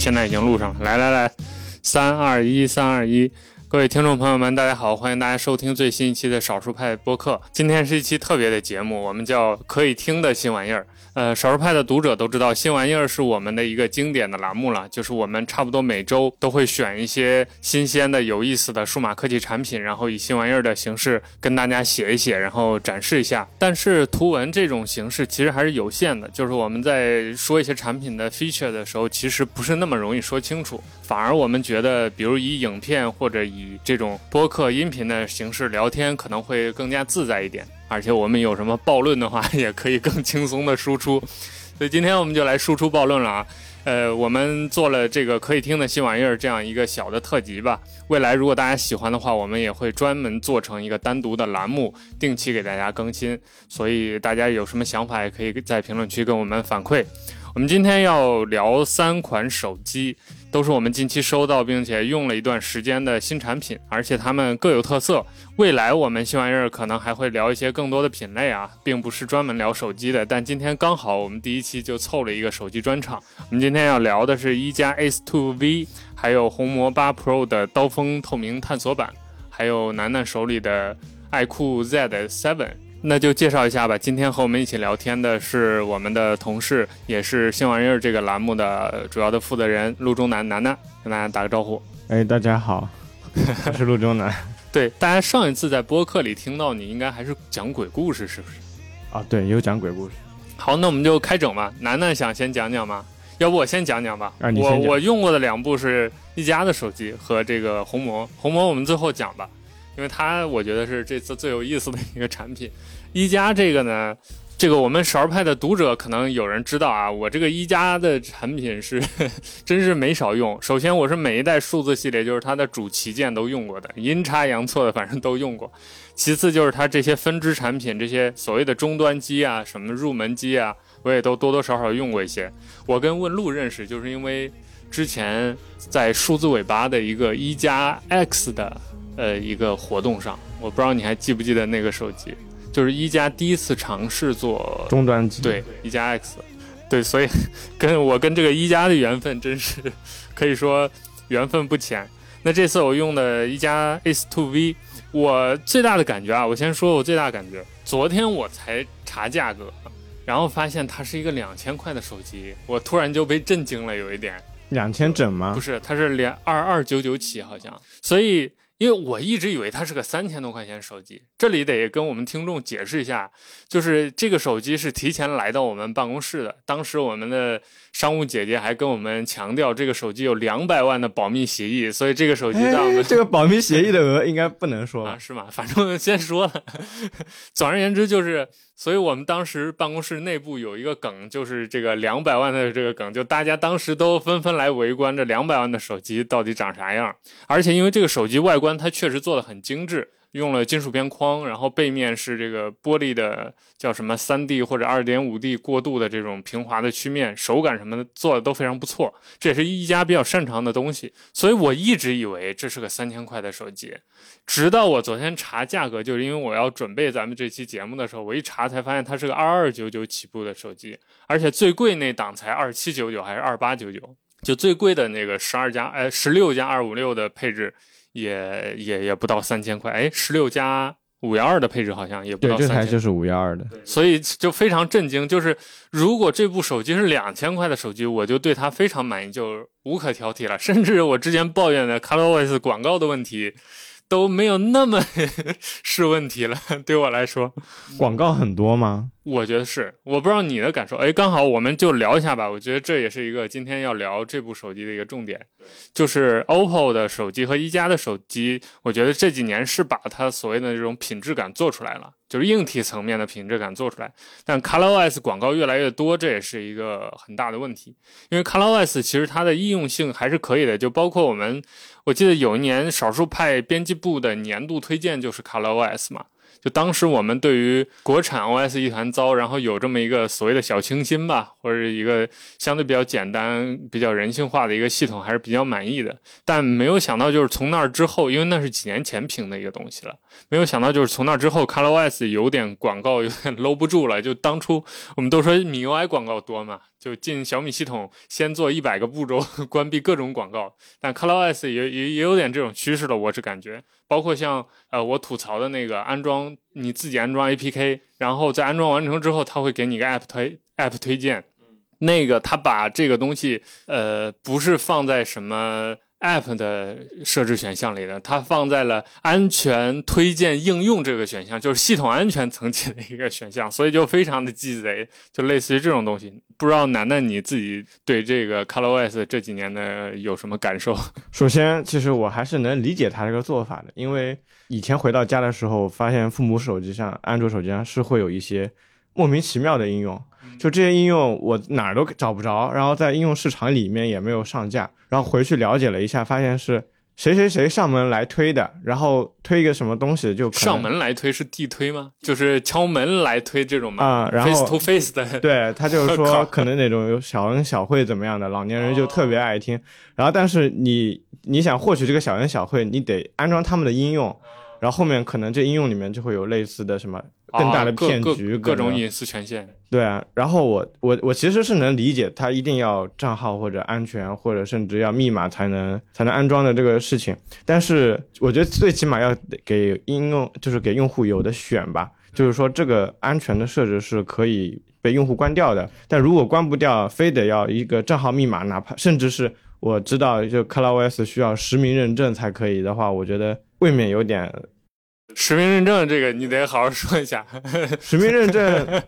现在已经录上了。来来来，三二一，三二一，各位听众朋友们，大家好，欢迎大家收听最新一期的少数派播客。今天是一期特别的节目，我们叫可以听的新玩意儿。呃，少数派的读者都知道，新玩意儿是我们的一个经典的栏目了，就是我们差不多每周都会选一些新鲜的、有意思的数码科技产品，然后以新玩意儿的形式跟大家写一写，然后展示一下。但是图文这种形式其实还是有限的，就是我们在说一些产品的 feature 的时候，其实不是那么容易说清楚，反而我们觉得，比如以影片或者以这种播客音频的形式聊天，可能会更加自在一点。而且我们有什么暴论的话，也可以更轻松的输出，所以今天我们就来输出暴论了啊。呃，我们做了这个可以听的新玩意儿这样一个小的特辑吧。未来如果大家喜欢的话，我们也会专门做成一个单独的栏目，定期给大家更新。所以大家有什么想法，也可以在评论区跟我们反馈。我们今天要聊三款手机。都是我们近期收到并且用了一段时间的新产品，而且它们各有特色。未来我们新玩意儿可能还会聊一些更多的品类啊，并不是专门聊手机的。但今天刚好我们第一期就凑了一个手机专场。我们今天要聊的是一加 S2V，还有红魔八 Pro 的刀锋透明探索版，还有楠楠手里的爱酷 Z7。那就介绍一下吧。今天和我们一起聊天的是我们的同事，也是新玩意儿这个栏目的主要的负责人陆中南楠楠，跟大家打个招呼。哎，大家好，我 是陆中南。对，大家上一次在播客里听到你应该还是讲鬼故事，是不是？啊，对，有讲鬼故事。好，那我们就开整吧。楠楠想先讲讲吗？要不我先讲讲吧。啊，你我我用过的两部是一加的手机和这个红魔，红魔我们最后讲吧。因为它我觉得是这次最有意思的一个产品，一加这个呢，这个我们勺派的读者可能有人知道啊，我这个一加的产品是 真是没少用。首先我是每一代数字系列，就是它的主旗舰都用过的，阴差阳错的反正都用过。其次就是它这些分支产品，这些所谓的终端机啊，什么入门机啊，我也都多多少少用过一些。我跟问路认识，就是因为之前在数字尾巴的一个一加 X 的。呃，一个活动上，我不知道你还记不记得那个手机，就是一加第一次尝试做终端机，对，一加 X，对，所以 跟我跟这个一加的缘分真是 可以说缘分不浅。那这次我用的一加 S2V，我最大的感觉啊，我先说我最大的感觉，昨天我才查价格，然后发现它是一个两千块的手机，我突然就被震惊了，有一点，两千整吗？不是，它是两二二九九起好像，所以。因为我一直以为它是个三千多块钱手机，这里得跟我们听众解释一下，就是这个手机是提前来到我们办公室的，当时我们的商务姐姐还跟我们强调，这个手机有两百万的保密协议，所以这个手机让我们这个保密协议的额应该不能说啊，是吗？反正先说了，总而言之就是。所以我们当时办公室内部有一个梗，就是这个两百万的这个梗，就大家当时都纷纷来围观这两百万的手机到底长啥样。而且因为这个手机外观它确实做的很精致。用了金属边框，然后背面是这个玻璃的，叫什么三 D 或者二点五 D 过渡的这种平滑的曲面，手感什么的做的都非常不错，这也是一加比较擅长的东西。所以我一直以为这是个三千块的手机，直到我昨天查价格，就是因为我要准备咱们这期节目的时候，我一查才发现它是个二二九九起步的手机，而且最贵那档才二七九九还是二八九九，就最贵的那个十二加哎十六加二五六的配置。也也也不到三千块，哎，十六加五幺二的配置好像也不到三千，这台就是五幺二的，所以就非常震惊。就是如果这部手机是两千块的手机，我就对它非常满意，就无可挑剔了。甚至我之前抱怨的 ColorOS 广告的问题。都没有那么 是问题了，对我来说，广告很多吗？我觉得是，我不知道你的感受。哎，刚好我们就聊一下吧。我觉得这也是一个今天要聊这部手机的一个重点，就是 OPPO 的手机和一加的手机。我觉得这几年是把它所谓的这种品质感做出来了，就是硬体层面的品质感做出来。但 ColorOS 广告越来越多，这也是一个很大的问题。因为 ColorOS 其实它的易用性还是可以的，就包括我们。我记得有一年少数派编辑部的年度推荐就是 ColorOS 嘛，就当时我们对于国产 OS 一团糟，然后有这么一个所谓的小清新吧，或者一个相对比较简单、比较人性化的一个系统，还是比较满意的。但没有想到，就是从那之后，因为那是几年前评的一个东西了，没有想到就是从那之后，ColorOS 有点广告有点搂不住了。就当初我们都说米 UI 广告多嘛。就进小米系统先做一百个步骤，关闭各种广告。但 ColorOS 也也也有点这种趋势了，我是感觉。包括像呃我吐槽的那个安装，你自己安装 APK，然后在安装完成之后，它会给你个 App 推 App 推荐。那个他把这个东西呃不是放在什么。App 的设置选项里的，它放在了安全推荐应用这个选项，就是系统安全层级的一个选项，所以就非常的鸡贼，就类似于这种东西。不知道楠楠你自己对这个 ColorOS 这几年的有什么感受？首先，其实我还是能理解他这个做法的，因为以前回到家的时候，发现父母手机上、安卓手机上是会有一些莫名其妙的应用。就这些应用我哪儿都找不着，然后在应用市场里面也没有上架，然后回去了解了一下，发现是谁谁谁上门来推的，然后推一个什么东西就上门来推是地推吗？就是敲门来推这种吗？啊，然后 face to face 的，对他就是说 可能那种有小恩小惠怎么样的，老年人就特别爱听，然后但是你你想获取这个小恩小惠，你得安装他们的应用。然后后面可能这应用里面就会有类似的什么更大的骗局，各种隐私权限。对啊，然后我我我其实是能理解他一定要账号或者安全或者甚至要密码才能才能安装的这个事情，但是我觉得最起码要给应用就是给用户有的选吧，就是说这个安全的设置是可以被用户关掉的，但如果关不掉，非得要一个账号密码，哪怕甚至是我知道就 ColorOS 需要实名认证才可以的话，我觉得。未免有点实名认证，这个你得好好说一下。实名认证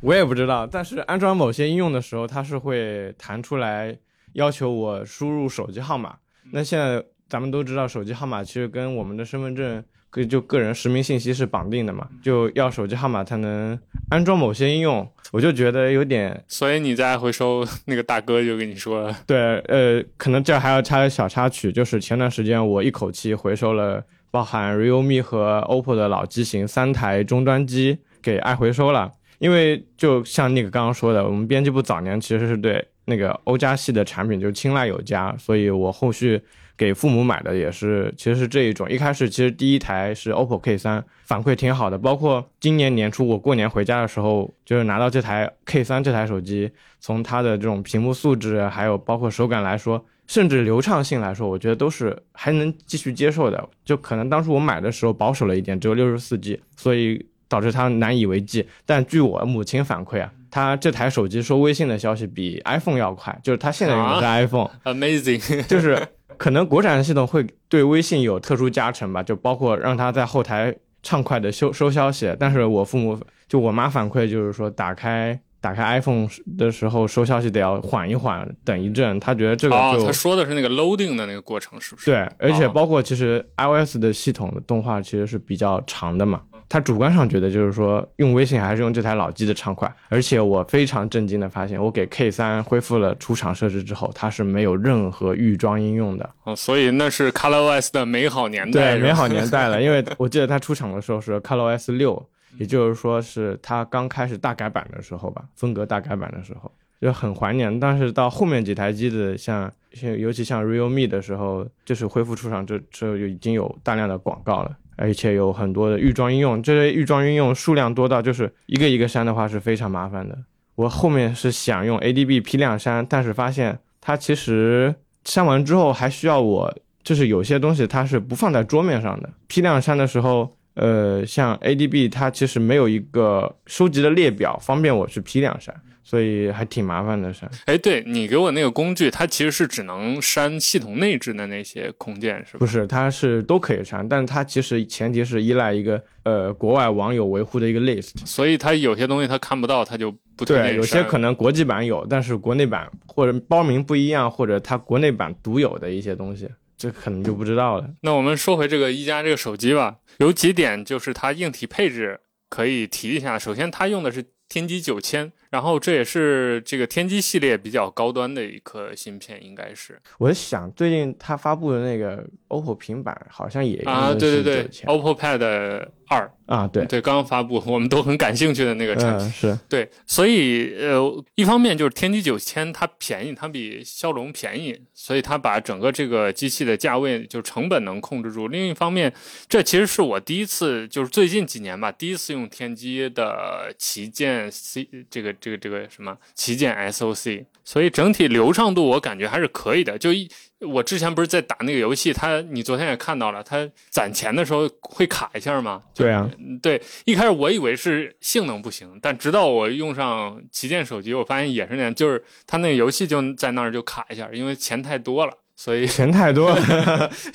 我也不知道，但是安装某些应用的时候，它是会弹出来要求我输入手机号码。那现在咱们都知道，手机号码其实跟我们的身份证。就个人实名信息是绑定的嘛，就要手机号码才能安装某些应用，我就觉得有点。所以你在回收那个大哥就跟你说，对，呃，可能这还要插个小插曲，就是前段时间我一口气回收了包含 realme 和 oppo 的老机型三台终端机给爱回收了，因为就像那个刚刚说的，我们编辑部早年其实是对那个欧加系的产品就青睐有加，所以我后续。给父母买的也是，其实是这一种。一开始其实第一台是 OPPO K3，反馈挺好的。包括今年年初我过年回家的时候，就是拿到这台 K3 这台手机，从它的这种屏幕素质，还有包括手感来说，甚至流畅性来说，我觉得都是还能继续接受的。就可能当初我买的时候保守了一点，只有六十四 G，所以导致它难以为继。但据我母亲反馈啊，她这台手机收微信的消息比 iPhone 要快，就是她现在用的是 iPhone，Amazing，就是。可能国产系统会对微信有特殊加成吧，就包括让它在后台畅快的收收消息。但是我父母就我妈反馈就是说，打开打开 iPhone 的时候收消息得要缓一缓，等一阵。他觉得这个就他说的是那个 loading 的那个过程，是不是？对，而且包括其实 iOS 的系统的动画其实是比较长的嘛。他主观上觉得就是说用微信还是用这台老机的畅快，而且我非常震惊的发现，我给 K 三恢复了出厂设置之后，它是没有任何预装应用的。哦，所以那是 ColorOS 的美好年代。对，美好年代了，因为 我记得它出厂的时候是 ColorOS 六，也就是说是它刚开始大改版的时候吧，风格大改版的时候就很怀念。但是到后面几台机子，像像尤其像 Realme 的时候，就是恢复出厂这之后就已经有大量的广告了。而且有很多的预装应用，这些预装应用数量多到就是一个一个删的话是非常麻烦的。我后面是想用 ADB 批量删，但是发现它其实删完之后还需要我，就是有些东西它是不放在桌面上的。批量删的时候，呃，像 ADB 它其实没有一个收集的列表，方便我去批量删。所以还挺麻烦的删。哎，对你给我那个工具，它其实是只能删系统内置的那些空间，是不是？它是都可以删，但是它其实前提是依赖一个呃国外网友维护的一个 list。所以它有些东西它看不到，它就不对。有些可能国际版有，但是国内版或者包名不一样，或者它国内版独有的一些东西，这可能就不知道了。那我们说回这个一加这个手机吧，有几点就是它硬体配置可以提一下。首先，它用的是。天玑九千，然后这也是这个天玑系列比较高端的一颗芯片，应该是。我想最近它发布的那个 OPPO 平板好像也啊，对对对，OPPO Pad 二啊，对对，刚刚发布，我们都很感兴趣的那个产品。嗯，是对，所以呃，一方面就是天玑九千它便宜，它比骁龙便宜，所以它把整个这个机器的价位就成本能控制住。另一方面，这其实是我第一次，就是最近几年吧，第一次用天玑的旗舰 C 这个这个这个什么旗舰 SOC，所以整体流畅度我感觉还是可以的。就一我之前不是在打那个游戏，它你昨天也看到了，它攒钱的时候会卡一下吗？对啊，对，一开始我以为是性能不行，但直到我用上旗舰手机，我发现也是那样，就是它那个游戏就在那儿就卡一下，因为钱太多了。所以钱太多，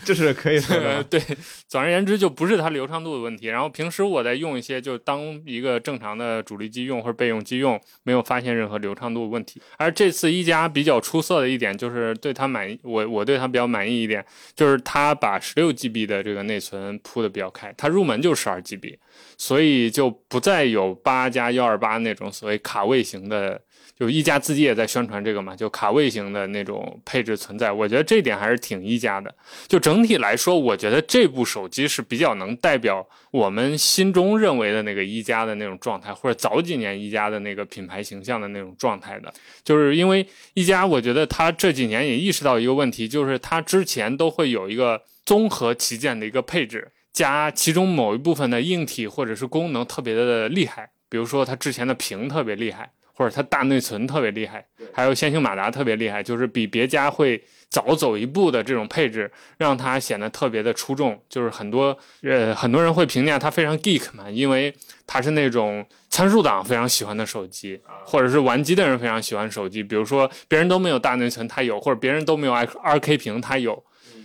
这 是可以说的。对，总而言之就不是它流畅度的问题。然后平时我在用一些，就当一个正常的主力机用或者备用机用，没有发现任何流畅度问题。而这次一加比较出色的一点就是对它满意，我我对它比较满意一点，就是它把十六 GB 的这个内存铺的比较开，它入门就十二 GB，所以就不再有八加幺二八那种所谓卡位型的。就一加自己也在宣传这个嘛，就卡位型的那种配置存在，我觉得这点还是挺一加的。就整体来说，我觉得这部手机是比较能代表我们心中认为的那个一加的那种状态，或者早几年一加的那个品牌形象的那种状态的。就是因为一加，我觉得它这几年也意识到一个问题，就是它之前都会有一个综合旗舰的一个配置，加其中某一部分的硬体或者是功能特别的厉害，比如说它之前的屏特别厉害。或者它大内存特别厉害，还有线性马达特别厉害，就是比别家会早走一步的这种配置，让它显得特别的出众。就是很多呃很多人会评价它非常 geek 嘛，因为它是那种参数党非常喜欢的手机，或者是玩机的人非常喜欢手机。比如说别人都没有大内存，它有；或者别人都没有 R K 屏，它有。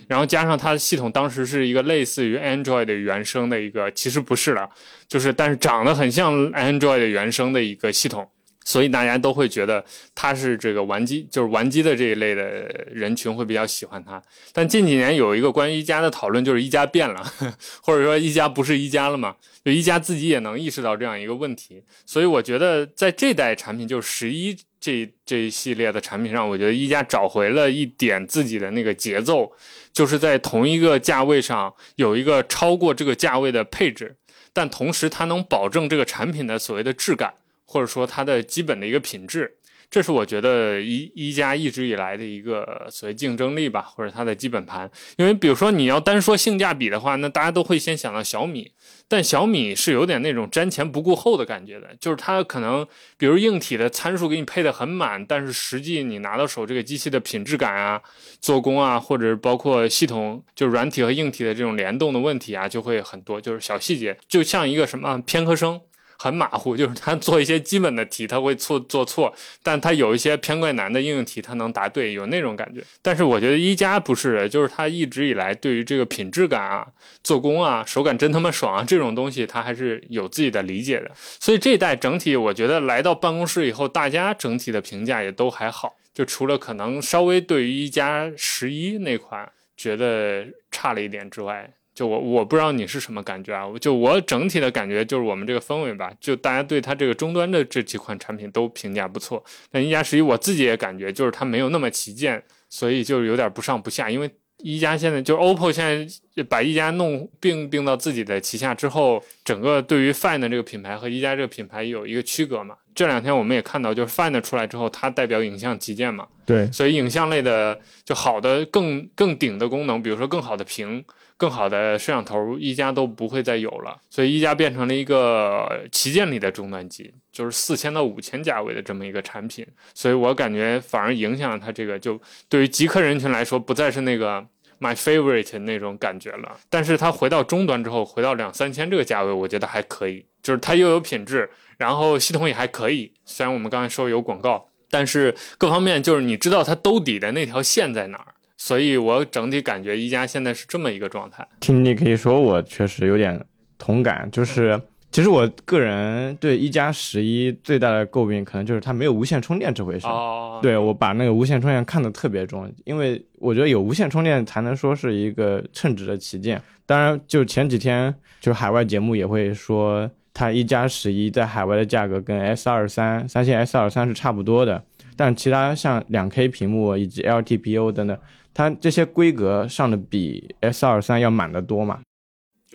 然后加上它的系统当时是一个类似于 Android 的原生的一个，其实不是了，就是但是长得很像 Android 的原生的一个系统。所以大家都会觉得它是这个玩机，就是玩机的这一类的人群会比较喜欢它。但近几年有一个关于一加的讨论，就是一加变了，或者说一加不是一加了嘛？就一加自己也能意识到这样一个问题。所以我觉得在这代产品，就是十一这这一系列的产品上，我觉得一加找回了一点自己的那个节奏，就是在同一个价位上有一个超过这个价位的配置，但同时它能保证这个产品的所谓的质感。或者说它的基本的一个品质，这是我觉得一一加一直以来的一个所谓竞争力吧，或者它的基本盘。因为比如说你要单说性价比的话，那大家都会先想到小米，但小米是有点那种瞻前不顾后的感觉的，就是它可能比如硬体的参数给你配的很满，但是实际你拿到手这个机器的品质感啊、做工啊，或者包括系统就软体和硬体的这种联动的问题啊，就会很多，就是小细节，就像一个什么偏科生。很马虎，就是他做一些基本的题，他会错做错，但他有一些偏怪难的应用题，他能答对，有那种感觉。但是我觉得一加不是，就是他一直以来对于这个品质感啊、做工啊、手感真他妈爽啊这种东西，他还是有自己的理解的。所以这一代整体，我觉得来到办公室以后，大家整体的评价也都还好，就除了可能稍微对于一加十一那款觉得差了一点之外。就我我不知道你是什么感觉啊？就我整体的感觉就是我们这个氛围吧，就大家对它这个终端的这几款产品都评价不错。但一加十一我自己也感觉就是它没有那么旗舰，所以就是有点不上不下。因为一加现在就 OPPO 现在把一加弄并并到自己的旗下之后，整个对于 Find 这个品牌和一加这个品牌有一个区隔嘛。这两天我们也看到，就是 Find 出来之后，它代表影像旗舰嘛。对，所以影像类的就好的更更顶的功能，比如说更好的屏。更好的摄像头，一加都不会再有了，所以一加变成了一个旗舰里的终端机，就是四千到五千价位的这么一个产品，所以我感觉反而影响了它这个，就对于极客人群来说，不再是那个 my favorite 那种感觉了。但是它回到终端之后，回到两三千这个价位，我觉得还可以，就是它又有品质，然后系统也还可以。虽然我们刚才说有广告，但是各方面就是你知道它兜底的那条线在哪儿。所以，我整体感觉一加现在是这么一个状态。听你可以说，我确实有点同感。就是，其实我个人对一加十一最大的诟病，可能就是它没有无线充电这回事。哦。对我把那个无线充电看得特别重，因为我觉得有无线充电才能说是一个称职的旗舰。当然，就前几天就海外节目也会说，它一加十一在海外的价格跟 S 二三、三星 S 二三是差不多的，但其他像两 K 屏幕以及 LTPO 等等。它这些规格上的比 S 二三要满得多嘛？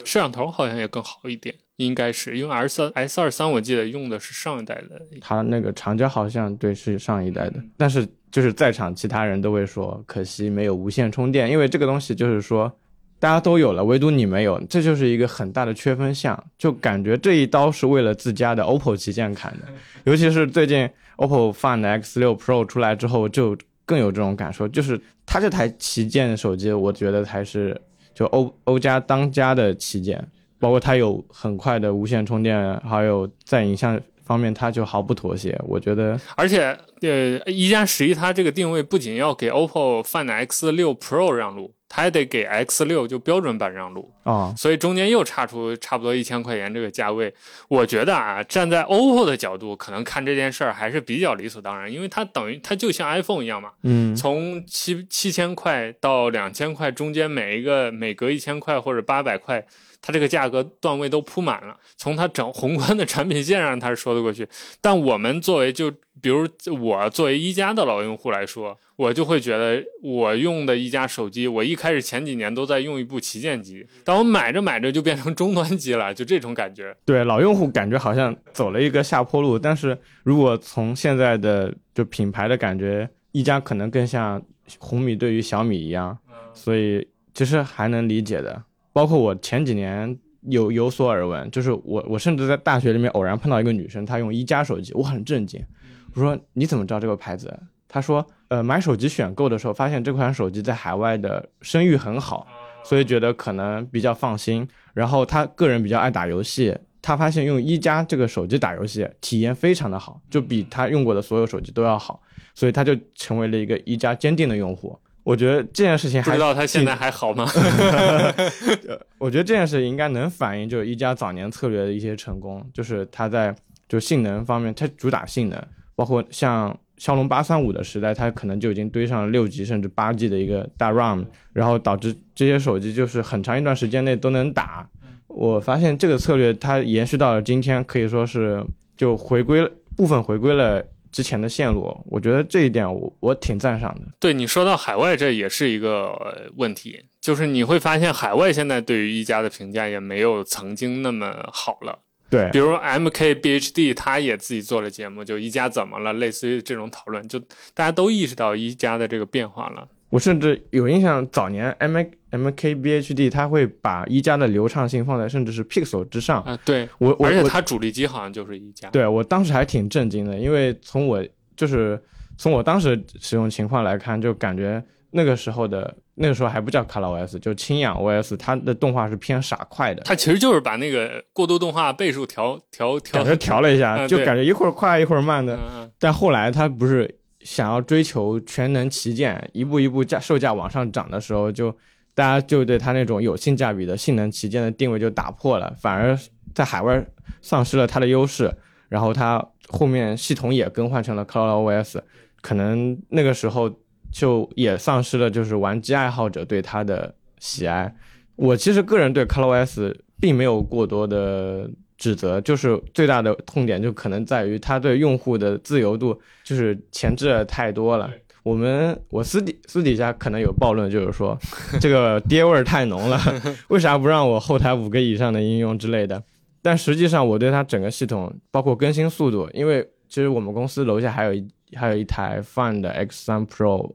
摄像头好像也更好一点。应该是因为 S 三 S 二三我记得用的是上一代的，它那个长焦好像对是上一代的，但是就是在场其他人都会说可惜没有无线充电，因为这个东西就是说大家都有了，唯独你没有，这就是一个很大的缺分项，就感觉这一刀是为了自家的 OPPO 旗舰砍的，尤其是最近 OPPO Find X 六 Pro 出来之后，就更有这种感受，就是它这台旗舰手机，我觉得才是就欧欧家当家的旗舰。包括它有很快的无线充电，还有在影像方面，它就毫不妥协。我觉得，而且，呃，一加十一它这个定位不仅要给 OPPO Find X 六 Pro 让路。它还得给 X 六就标准版让路啊，所以中间又差出差不多一千块钱这个价位。我觉得啊，站在 OPPO 的角度，可能看这件事儿还是比较理所当然，因为它等于它就像 iPhone 一样嘛，嗯，从七七千块到两千块中间每一个每隔一千块或者八百块，它这个价格段位都铺满了。从它整宏观的产品线上，它是说得过去。但我们作为就比如我作为一加的老用户来说。我就会觉得，我用的一加手机，我一开始前几年都在用一部旗舰机，但我买着买着就变成终端机了，就这种感觉。对，老用户感觉好像走了一个下坡路，但是如果从现在的就品牌的感觉，一加可能更像红米对于小米一样，所以其实还能理解的。包括我前几年有有所耳闻，就是我我甚至在大学里面偶然碰到一个女生，她用一加手机，我很震惊，我说你怎么知道这个牌子？她说。呃，买手机选购的时候，发现这款手机在海外的声誉很好，所以觉得可能比较放心。然后她个人比较爱打游戏，她发现用一加这个手机打游戏体验非常的好，就比她用过的所有手机都要好，所以她就成为了一个一加坚定的用户。我觉得这件事情，不知道他现在还好吗？我觉得这件事应该能反映就是一加早年策略的一些成功，就是它在就性能方面，它主打性能，包括像。骁龙八三五的时代，它可能就已经堆上了六 G 甚至八 G 的一个大 RAM，然后导致这些手机就是很长一段时间内都能打。我发现这个策略它延续到了今天，可以说是就回归部分回归了之前的线路。我觉得这一点我我挺赞赏的。对你说到海外，这也是一个问题，就是你会发现海外现在对于一加的评价也没有曾经那么好了。对，比如 M K B H D，他也自己做了节目，就一加怎么了，类似于这种讨论，就大家都意识到一加的这个变化了。我甚至有印象，早年 M M K B H D 它会把一加的流畅性放在甚至是 Pixel 之上啊。对我，而且它主力机好像就是一加。对我当时还挺震惊的，因为从我就是从我当时使用情况来看，就感觉那个时候的。那个时候还不叫 ColorOS，就轻氧 OS，它的动画是偏傻快的。它其实就是把那个过渡动画倍数调调调，调调了一下，就感觉一会儿快一会儿慢的。但后来它不是想要追求全能旗舰，一步一步价售价往上涨的时候，就大家就对它那种有性价比的性能旗舰的定位就打破了，反而在海外丧失了它的优势。然后它后面系统也更换成了 ColorOS，可能那个时候。就也丧失了就是玩机爱好者对它的喜爱。我其实个人对 ColorOS 并没有过多的指责，就是最大的痛点就可能在于它对用户的自由度就是前置太多了。我们我私底私底下可能有暴论，就是说这个爹味儿太浓了，为啥不让我后台五个以上的应用之类的？但实际上我对它整个系统包括更新速度，因为其实我们公司楼下还有一还有一台 Find X3 Pro。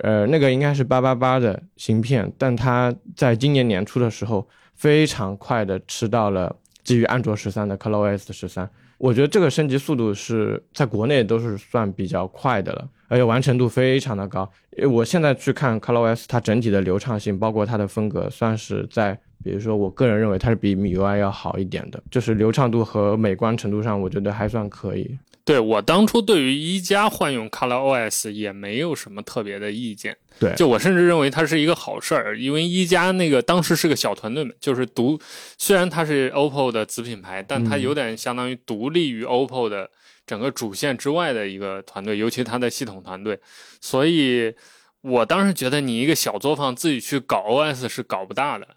呃，那个应该是八八八的芯片，但它在今年年初的时候非常快的吃到了基于安卓十三的 ColorOS 十三。我觉得这个升级速度是在国内都是算比较快的了，而且完成度非常的高。我现在去看 ColorOS，它整体的流畅性，包括它的风格，算是在，比如说我个人认为它是比 MIUI 要好一点的，就是流畅度和美观程度上，我觉得还算可以。对我当初对于一加换用 ColorOS 也没有什么特别的意见，对，就我甚至认为它是一个好事儿，因为一加那个当时是个小团队嘛，就是独，虽然它是 OPPO 的子品牌，但它有点相当于独立于 OPPO 的整个主线之外的一个团队，尤其它的系统团队，所以我当时觉得你一个小作坊自己去搞 OS 是搞不大的。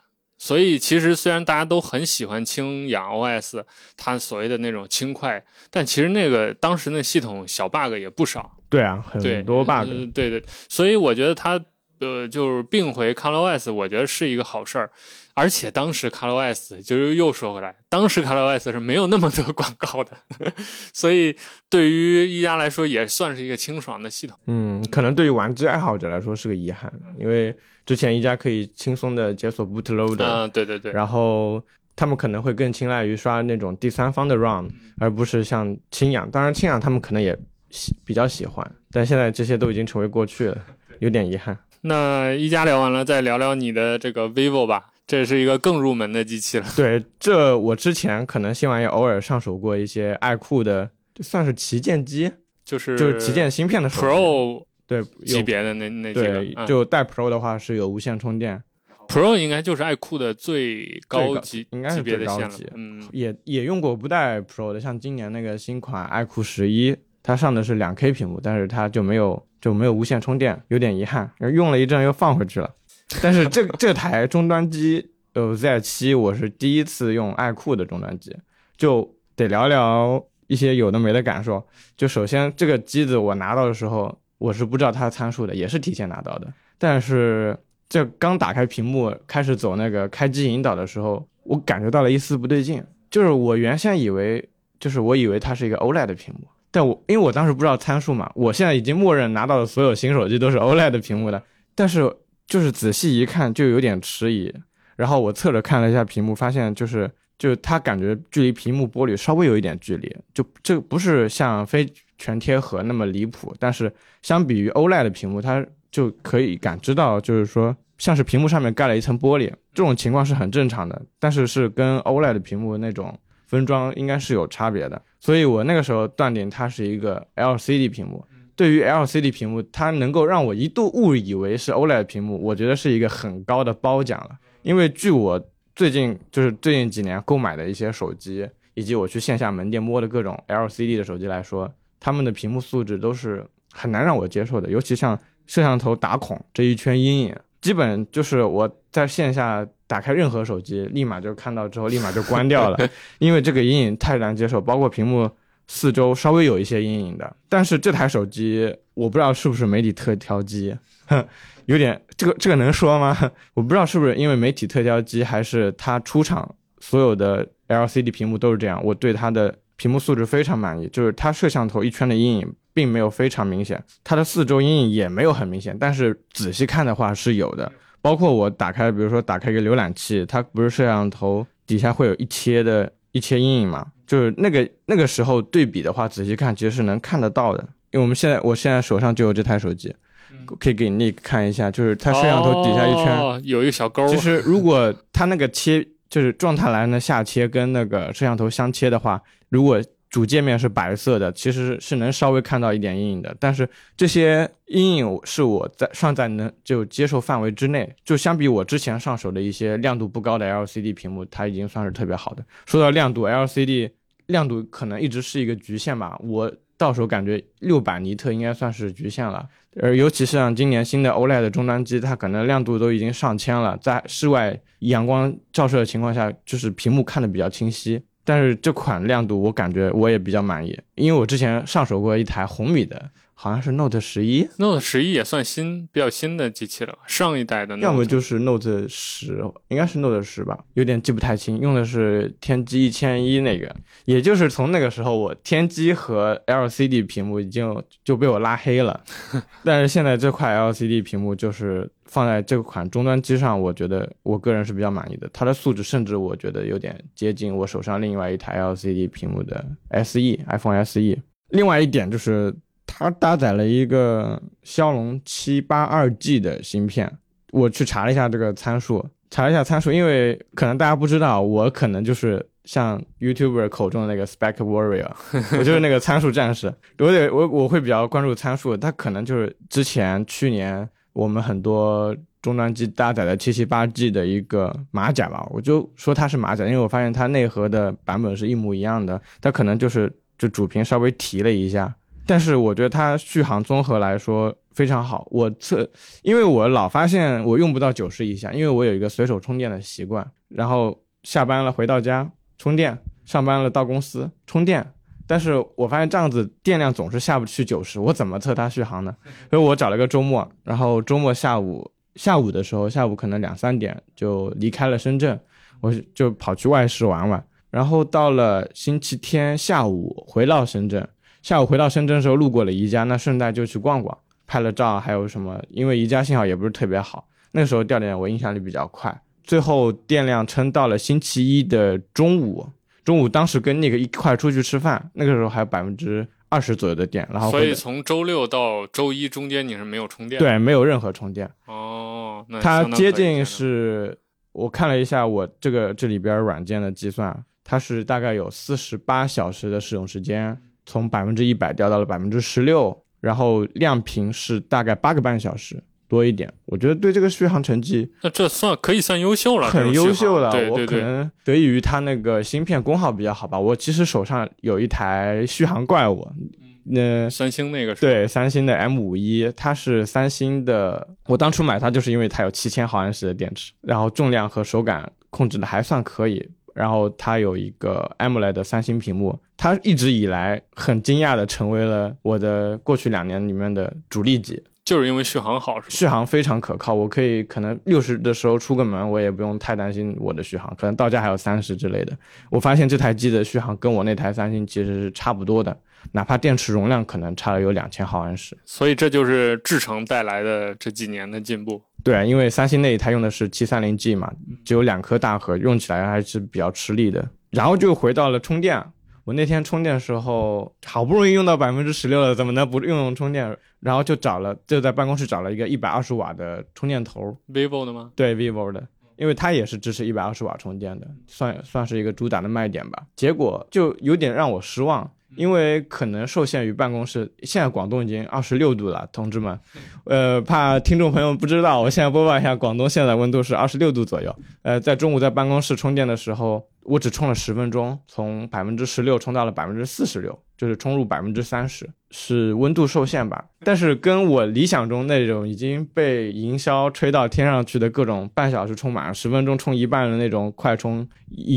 所以其实虽然大家都很喜欢轻氧 OS，它所谓的那种轻快，但其实那个当时那系统小 bug 也不少。对啊，很多 bug。对对，所以我觉得它呃，就是并回 ColorOS，我觉得是一个好事儿。而且当时 ColorOS 就是又说回来，当时 ColorOS 是没有那么多广告的，所以对于一加来说也算是一个清爽的系统。嗯，可能对于玩机爱好者来说是个遗憾，因为之前一加可以轻松的解锁 Bootloader，嗯，对对对，然后他们可能会更青睐于刷那种第三方的 ROM，而不是像清氧。当然，清氧他们可能也喜比较喜欢，但现在这些都已经成为过去了，有点遗憾。那一加聊完了，再聊聊你的这个 vivo 吧。这是一个更入门的机器了。对，这我之前可能新玩意偶尔上手过一些爱酷的，就算是旗舰机，就是就是旗舰芯片的 Pro 对级别的那那几对，个。就带 Pro 的话是有无线充电，Pro 应该就是爱酷的最高级应该是最高级。嗯，也也用过不带 Pro 的，像今年那个新款爱酷十一，它上的是两 K 屏幕，但是它就没有就没有无线充电，有点遗憾。用了一阵又放回去了。但是这这台终端机，呃，Z 七，我是第一次用爱酷的终端机，就得聊聊一些有的没的感受。就首先，这个机子我拿到的时候，我是不知道它的参数的，也是提前拿到的。但是这刚打开屏幕，开始走那个开机引导的时候，我感觉到了一丝不对劲。就是我原先以为，就是我以为它是一个 OLED 的屏幕，但我因为我当时不知道参数嘛，我现在已经默认拿到的所有新手机都是 OLED 的屏幕的，但是。就是仔细一看就有点迟疑，然后我侧着看了一下屏幕，发现就是就它感觉距离屏幕玻璃稍微有一点距离，就这不是像非全贴合那么离谱，但是相比于 OLED 的屏幕，它就可以感知到就是说像是屏幕上面盖了一层玻璃，这种情况是很正常的，但是是跟 OLED 的屏幕那种分装应该是有差别的，所以我那个时候断定它是一个 LCD 屏幕。对于 LCD 屏幕，它能够让我一度误以为是 OLED 屏幕，我觉得是一个很高的褒奖了。因为据我最近就是最近几年购买的一些手机，以及我去线下门店摸的各种 LCD 的手机来说，他们的屏幕素质都是很难让我接受的。尤其像摄像头打孔这一圈阴影，基本就是我在线下打开任何手机，立马就看到之后立马就关掉了，因为这个阴影太难接受，包括屏幕。四周稍微有一些阴影的，但是这台手机我不知道是不是媒体特调机，哼，有点这个这个能说吗？我不知道是不是因为媒体特调机，还是它出厂所有的 LCD 屏幕都是这样。我对它的屏幕素质非常满意，就是它摄像头一圈的阴影并没有非常明显，它的四周阴影也没有很明显，但是仔细看的话是有的。包括我打开，比如说打开一个浏览器，它不是摄像头底下会有一切的一切阴影嘛？就是那个那个时候对比的话，仔细看其实是能看得到的。因为我们现在我现在手上就有这台手机，可以给你看一下，就是它摄像头底下一圈有一个小勾。其实如果它那个切就是状态栏的下切跟那个摄像头相切的话，如果主界面是白色的，其实是能稍微看到一点阴影的。但是这些阴影是我在尚在能就接受范围之内，就相比我之前上手的一些亮度不高的 LCD 屏幕，它已经算是特别好的。说到亮度，LCD。亮度可能一直是一个局限吧，我到时候感觉六百尼特应该算是局限了。而尤其是像今年新的 OLED 终端机，它可能亮度都已经上千了，在室外阳光照射的情况下，就是屏幕看的比较清晰。但是这款亮度我感觉我也比较满意，因为我之前上手过一台红米的。好像是 Note 十一，Note 十一也算新，比较新的机器了。上一代的，要么就是 Note 十，应该是 Note 十吧，有点记不太清。用的是天玑一千一那个，也就是从那个时候，我天玑和 LCD 屏幕已经就被我拉黑了。但是现在这块 LCD 屏幕就是放在这款终端机上，我觉得我个人是比较满意的。它的素质甚至我觉得有点接近我手上另外一台 LCD 屏幕的 SE，iPhone SE。另外一点就是。它搭载了一个骁龙七八二 G 的芯片，我去查了一下这个参数，查了一下参数，因为可能大家不知道，我可能就是像 YouTuber 口中的那个 Spec Warrior，我就是那个参数战士，我得我我会比较关注参数，它可能就是之前去年我们很多终端机搭载的七七八 G 的一个马甲吧，我就说它是马甲，因为我发现它内核的版本是一模一样的，它可能就是就主屏稍微提了一下。但是我觉得它续航综合来说非常好。我测，因为我老发现我用不到九十以下，因为我有一个随手充电的习惯。然后下班了回到家充电，上班了到公司充电，但是我发现这样子电量总是下不去九十，我怎么测它续航呢？所以我找了个周末，然后周末下午下午的时候，下午可能两三点就离开了深圳，我就跑去外市玩玩。然后到了星期天下午回到深圳，下午回到深圳的时候路过了宜家，那顺带就去逛逛，拍了照，还有什么？因为宜家信号也不是特别好，那时候掉电我印象里比较快，最后电量撑到了星期一的中午。中午当时跟那个一块出去吃饭，那个时候还有百分之二十左右的电，然后所以从周六到周一中间你是没有充电，对，没有任何充电。哦，那它接近是，我看了一下我这个这里边软件的计算，它是大概有四十八小时的使用时间，从百分之一百掉到了百分之十六，然后亮屏是大概八个半小时。多一点，我觉得对这个续航成绩，那这算可以算优秀了，很优秀了。对我可能得益于它那个芯片功耗比较好吧。我其实手上有一台续航怪物，那三星那个是对三星的 M 五一，它是三星的。我当初买它就是因为它有七千毫安时的电池，然后重量和手感控制的还算可以，然后它有一个 AMOLED 的三星屏幕，它一直以来很惊讶的成为了我的过去两年里面的主力机。就是因为续航好，续航非常可靠。我可以可能六十的时候出个门，我也不用太担心我的续航，可能到家还有三十之类的。我发现这台机的续航跟我那台三星其实是差不多的，哪怕电池容量可能差了有两千毫安时。所以这就是制程带来的这几年的进步。对，因为三星那一台用的是七三零 G 嘛，只有两颗大核，用起来还是比较吃力的。然后就回到了充电。我那天充电的时候，好不容易用到百分之十六了，怎么能不用用充电？然后就找了，就在办公室找了一个一百二十瓦的充电头，vivo 的吗？对，vivo 的，因为它也是支持一百二十瓦充电的，算算是一个主打的卖点吧。结果就有点让我失望。因为可能受限于办公室，现在广东已经二十六度了，同志们，呃，怕听众朋友不知道，我现在播报一下，广东现在温度是二十六度左右。呃，在中午在办公室充电的时候，我只充了十分钟，从百分之十六充到了百分之四十六，就是充入百分之三十，是温度受限吧？但是跟我理想中那种已经被营销吹到天上去的各种半小时充满、十分钟充一半的那种快充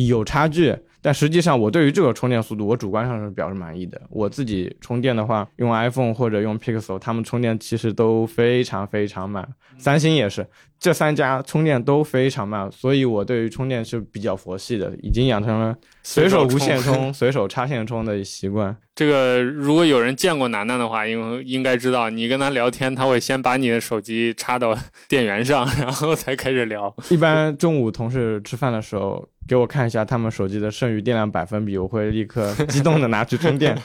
有差距。但实际上，我对于这个充电速度，我主观上是表示满意的。我自己充电的话，用 iPhone 或者用 Pixel，他们充电其实都非常非常慢。三星也是，这三家充电都非常慢，所以我对于充电是比较佛系的，已经养成了随手无线充、随手插线充的习惯。这个如果有人见过楠楠的话，因为应该知道，你跟他聊天，他会先把你的手机插到电源上，然后才开始聊。一般中午同事吃饭的时候。给我看一下他们手机的剩余电量百分比，我会立刻激动的拿去充电，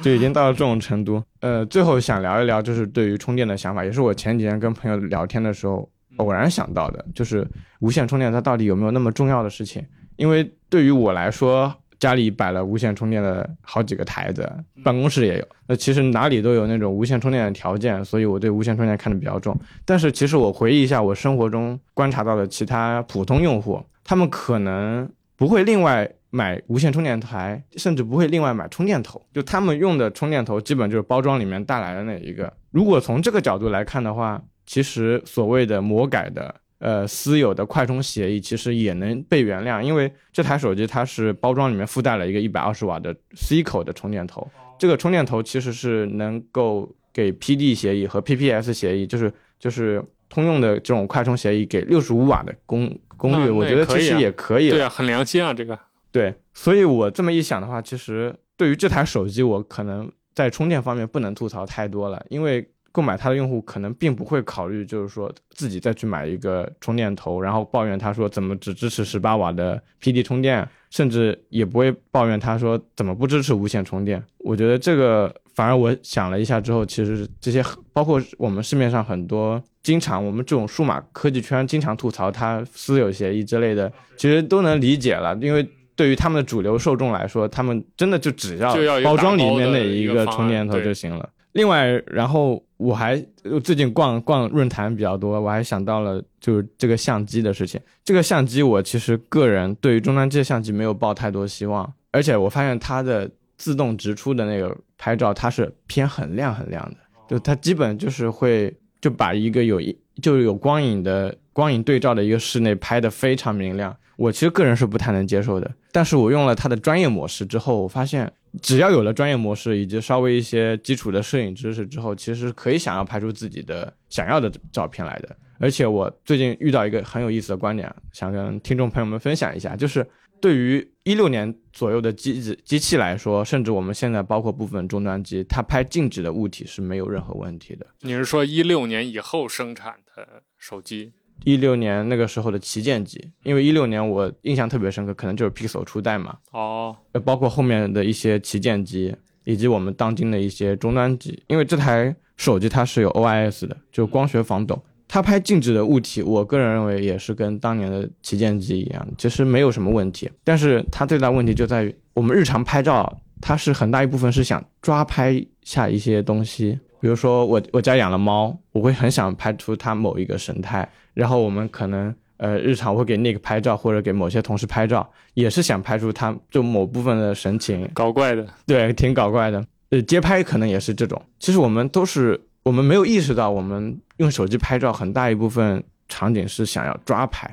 就已经到了这种程度。呃，最后想聊一聊，就是对于充电的想法，也是我前几天跟朋友聊天的时候偶然想到的，就是无线充电它到底有没有那么重要的事情？因为对于我来说，家里摆了无线充电的好几个台子，办公室也有，那其实哪里都有那种无线充电的条件，所以我对无线充电看得比较重。但是其实我回忆一下，我生活中观察到的其他普通用户。他们可能不会另外买无线充电台，甚至不会另外买充电头，就他们用的充电头基本就是包装里面带来的那一个。如果从这个角度来看的话，其实所谓的魔改的呃私有的快充协议，其实也能被原谅，因为这台手机它是包装里面附带了一个一百二十瓦的 C 口的充电头，这个充电头其实是能够给 PD 协议和 PPS 协议，就是就是通用的这种快充协议给六十五瓦的功。功率我觉得其实也可以，对啊，很良心啊，这个。对，所以我这么一想的话，其实对于这台手机，我可能在充电方面不能吐槽太多了，因为购买它的用户可能并不会考虑，就是说自己再去买一个充电头，然后抱怨他说怎么只支持十八瓦的 PD 充电，甚至也不会抱怨他说怎么不支持无线充电。我觉得这个反而我想了一下之后，其实这些包括我们市面上很多。经常我们这种数码科技圈经常吐槽它私有协议之类的，其实都能理解了，因为对于他们的主流受众来说，他们真的就只要包装里面那一个充电头就行了。另外，然后我还最近逛逛论坛比较多，我还想到了就是这个相机的事情。这个相机我其实个人对于终端机的相机没有抱太多希望，而且我发现它的自动直出的那个拍照，它是偏很亮很亮的，就它基本就是会。就把一个有一就有光影的光影对照的一个室内拍的非常明亮，我其实个人是不太能接受的。但是我用了它的专业模式之后，我发现只要有了专业模式以及稍微一些基础的摄影知识之后，其实可以想要拍出自己的想要的照片来的。而且我最近遇到一个很有意思的观点，想跟听众朋友们分享一下，就是对于一六年左右的机子机器来说，甚至我们现在包括部分终端机，它拍静止的物体是没有任何问题的。你是说一六年以后生产的手机？一六年那个时候的旗舰机，因为一六年我印象特别深刻，可能就是 Pixel 初代嘛。哦，呃，包括后面的一些旗舰机，以及我们当今的一些终端机，因为这台手机它是有 OIS 的，就光学防抖。它拍静止的物体，我个人认为也是跟当年的旗舰机一样，其实没有什么问题。但是它最大问题就在于，我们日常拍照，它是很大一部分是想抓拍下一些东西，比如说我我家养了猫，我会很想拍出它某一个神态，然后我们可能呃日常会给 Nick 拍照，或者给某些同事拍照，也是想拍出它就某部分的神情，搞怪的，对，挺搞怪的。呃，街拍可能也是这种，其实我们都是。我们没有意识到，我们用手机拍照很大一部分场景是想要抓拍，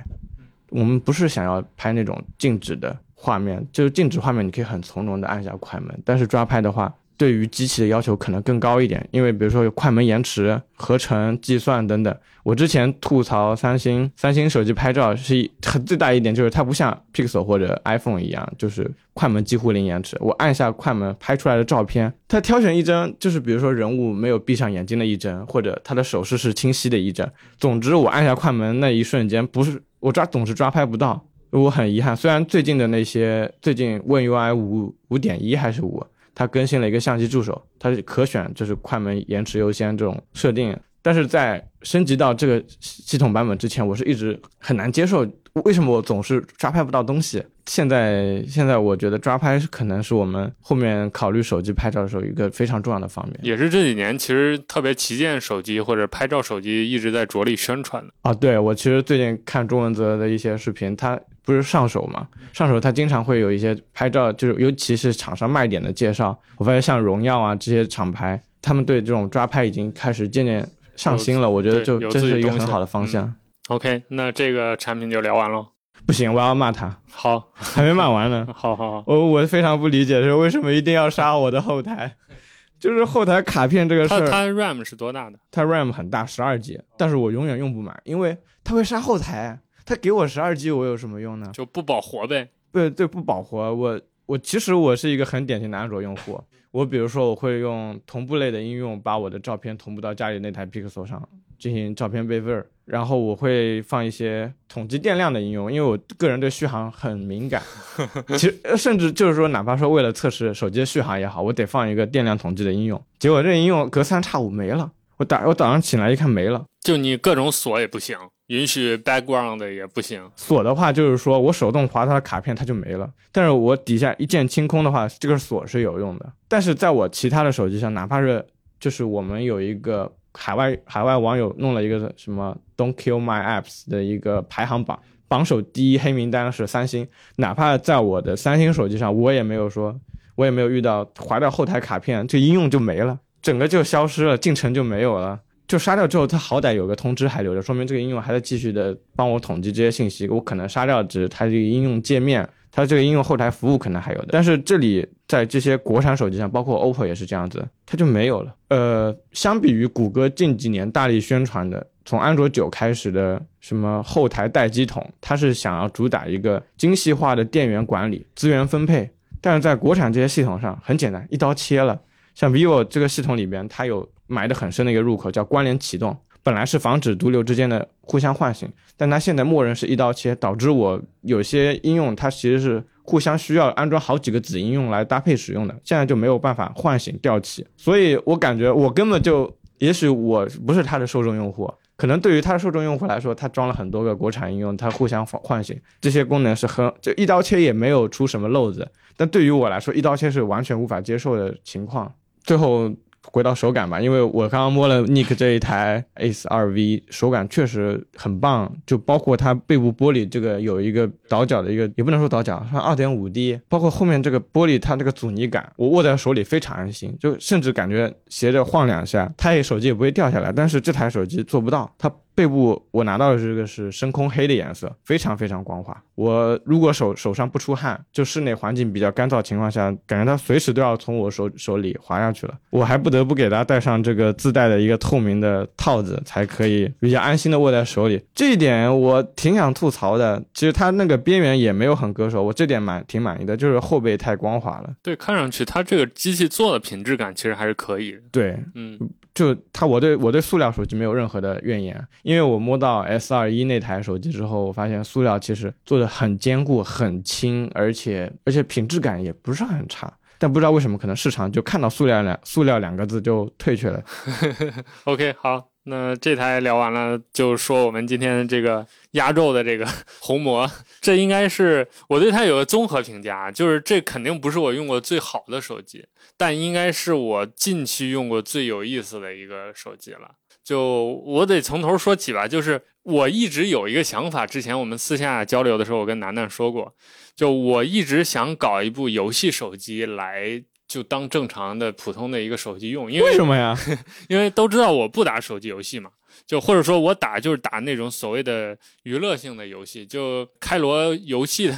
我们不是想要拍那种静止的画面，就是静止画面你可以很从容的按下快门，但是抓拍的话。对于机器的要求可能更高一点，因为比如说有快门延迟、合成、计算等等。我之前吐槽三星，三星手机拍照是很最大一点就是它不像 Pixel 或者 iPhone 一样，就是快门几乎零延迟。我按下快门拍出来的照片，它挑选一帧就是比如说人物没有闭上眼睛的一帧，或者他的手势是清晰的一帧。总之我按下快门那一瞬间，不是我抓总是抓拍不到，我很遗憾。虽然最近的那些最近 One UI 五五点一还是五。它更新了一个相机助手，它是可选，就是快门延迟优先这种设定。但是在升级到这个系统版本之前，我是一直很难接受，为什么我总是抓拍不到东西？现在现在我觉得抓拍可能是我们后面考虑手机拍照的时候一个非常重要的方面。也是这几年其实特别旗舰手机或者拍照手机一直在着力宣传的啊。对我其实最近看钟文泽的一些视频，他。不是上手嘛？上手它经常会有一些拍照，就是尤其是厂商卖点的介绍。我发现像荣耀啊这些厂牌，他们对这种抓拍已经开始渐渐上心了。我觉得就这是一个很好的方向。OK，那这个产品就聊完了。不行，我要骂他。好，还没骂完呢。好好好，我我非常不理解是为什么一定要杀我的后台，就是后台卡片这个事儿。它它 RAM 是多大的？它 RAM 很大，十二 G，但是我永远用不满，因为它会杀后台。他给我十二 G，我有什么用呢？就不保活呗。对对，不保活。我我其实我是一个很典型的安卓用户。我比如说，我会用同步类的应用把我的照片同步到家里那台 Pixel 上进行照片备份，然后我会放一些统计电量的应用，因为我个人对续航很敏感。其实甚至就是说，哪怕说为了测试手机的续航也好，我得放一个电量统计的应用。结果这应用隔三差五没了。我打我早上起来一看没了，就你各种锁也不行，允许 background 也不行。锁的话就是说我手动划它的卡片它就没了，但是我底下一键清空的话，这个锁是有用的。但是在我其他的手机上，哪怕是就是我们有一个海外海外网友弄了一个什么 Don't kill my apps 的一个排行榜，榜首第一黑名单是三星，哪怕在我的三星手机上，我也没有说，我也没有遇到划掉后台卡片，这应用就没了。整个就消失了，进程就没有了。就杀掉之后，它好歹有个通知还留着，说明这个应用还在继续的帮我统计这些信息。我可能杀掉只是它这个应用界面，它这个应用后台服务可能还有的。但是这里在这些国产手机上，包括 OPPO 也是这样子，它就没有了。呃，相比于谷歌近几年大力宣传的，从安卓九开始的什么后台待机桶，它是想要主打一个精细化的电源管理、资源分配，但是在国产这些系统上很简单，一刀切了。像 vivo 这个系统里边，它有埋的很深的一个入口，叫关联启动。本来是防止毒瘤之间的互相唤醒，但它现在默认是一刀切，导致我有些应用它其实是互相需要安装好几个子应用来搭配使用的，现在就没有办法唤醒调起。所以我感觉我根本就，也许我不是它的受众用户，可能对于它的受众用户来说，它装了很多个国产应用，它互相唤醒这些功能是很就一刀切也没有出什么漏子，但对于我来说，一刀切是完全无法接受的情况。最后回到手感吧，因为我刚刚摸了 Nick 这一台 S2V，手感确实很棒，就包括它背部玻璃这个有一个倒角的一个，也不能说倒角，算 2.5D，包括后面这个玻璃它这个阻尼感，我握在手里非常安心，就甚至感觉斜着晃两下，它也手机也不会掉下来。但是这台手机做不到，它背部我拿到的这个是深空黑的颜色，非常非常光滑。我如果手手上不出汗，就室内环境比较干燥情况下，感觉它随时都要从我手手里滑下去了。我还不得不给它戴上这个自带的一个透明的套子，才可以比较安心的握在手里。这一点我挺想吐槽的。其实它那个边缘也没有很割手，我这点蛮挺满意的，就是后背太光滑了。对，看上去它这个机器做的品质感其实还是可以的。对，嗯，就它，我对我对塑料手机没有任何的怨言，因为我摸到 S 二一那台手机之后，我发现塑料其实做的很坚固、很轻，而且而且品质感也不是很差。但不知道为什么，可能市场就看到塑料两塑料两个字就退却了。OK，好，那这台聊完了，就说我们今天这个压轴的这个红魔，这应该是我对它有个综合评价，就是这肯定不是我用过最好的手机，但应该是我近期用过最有意思的一个手机了。就我得从头说起吧，就是我一直有一个想法，之前我们私下交流的时候，我跟楠楠说过，就我一直想搞一部游戏手机来。就当正常的普通的一个手机用，因为为什么呀？因为都知道我不打手机游戏嘛，就或者说我打就是打那种所谓的娱乐性的游戏，就开罗游戏的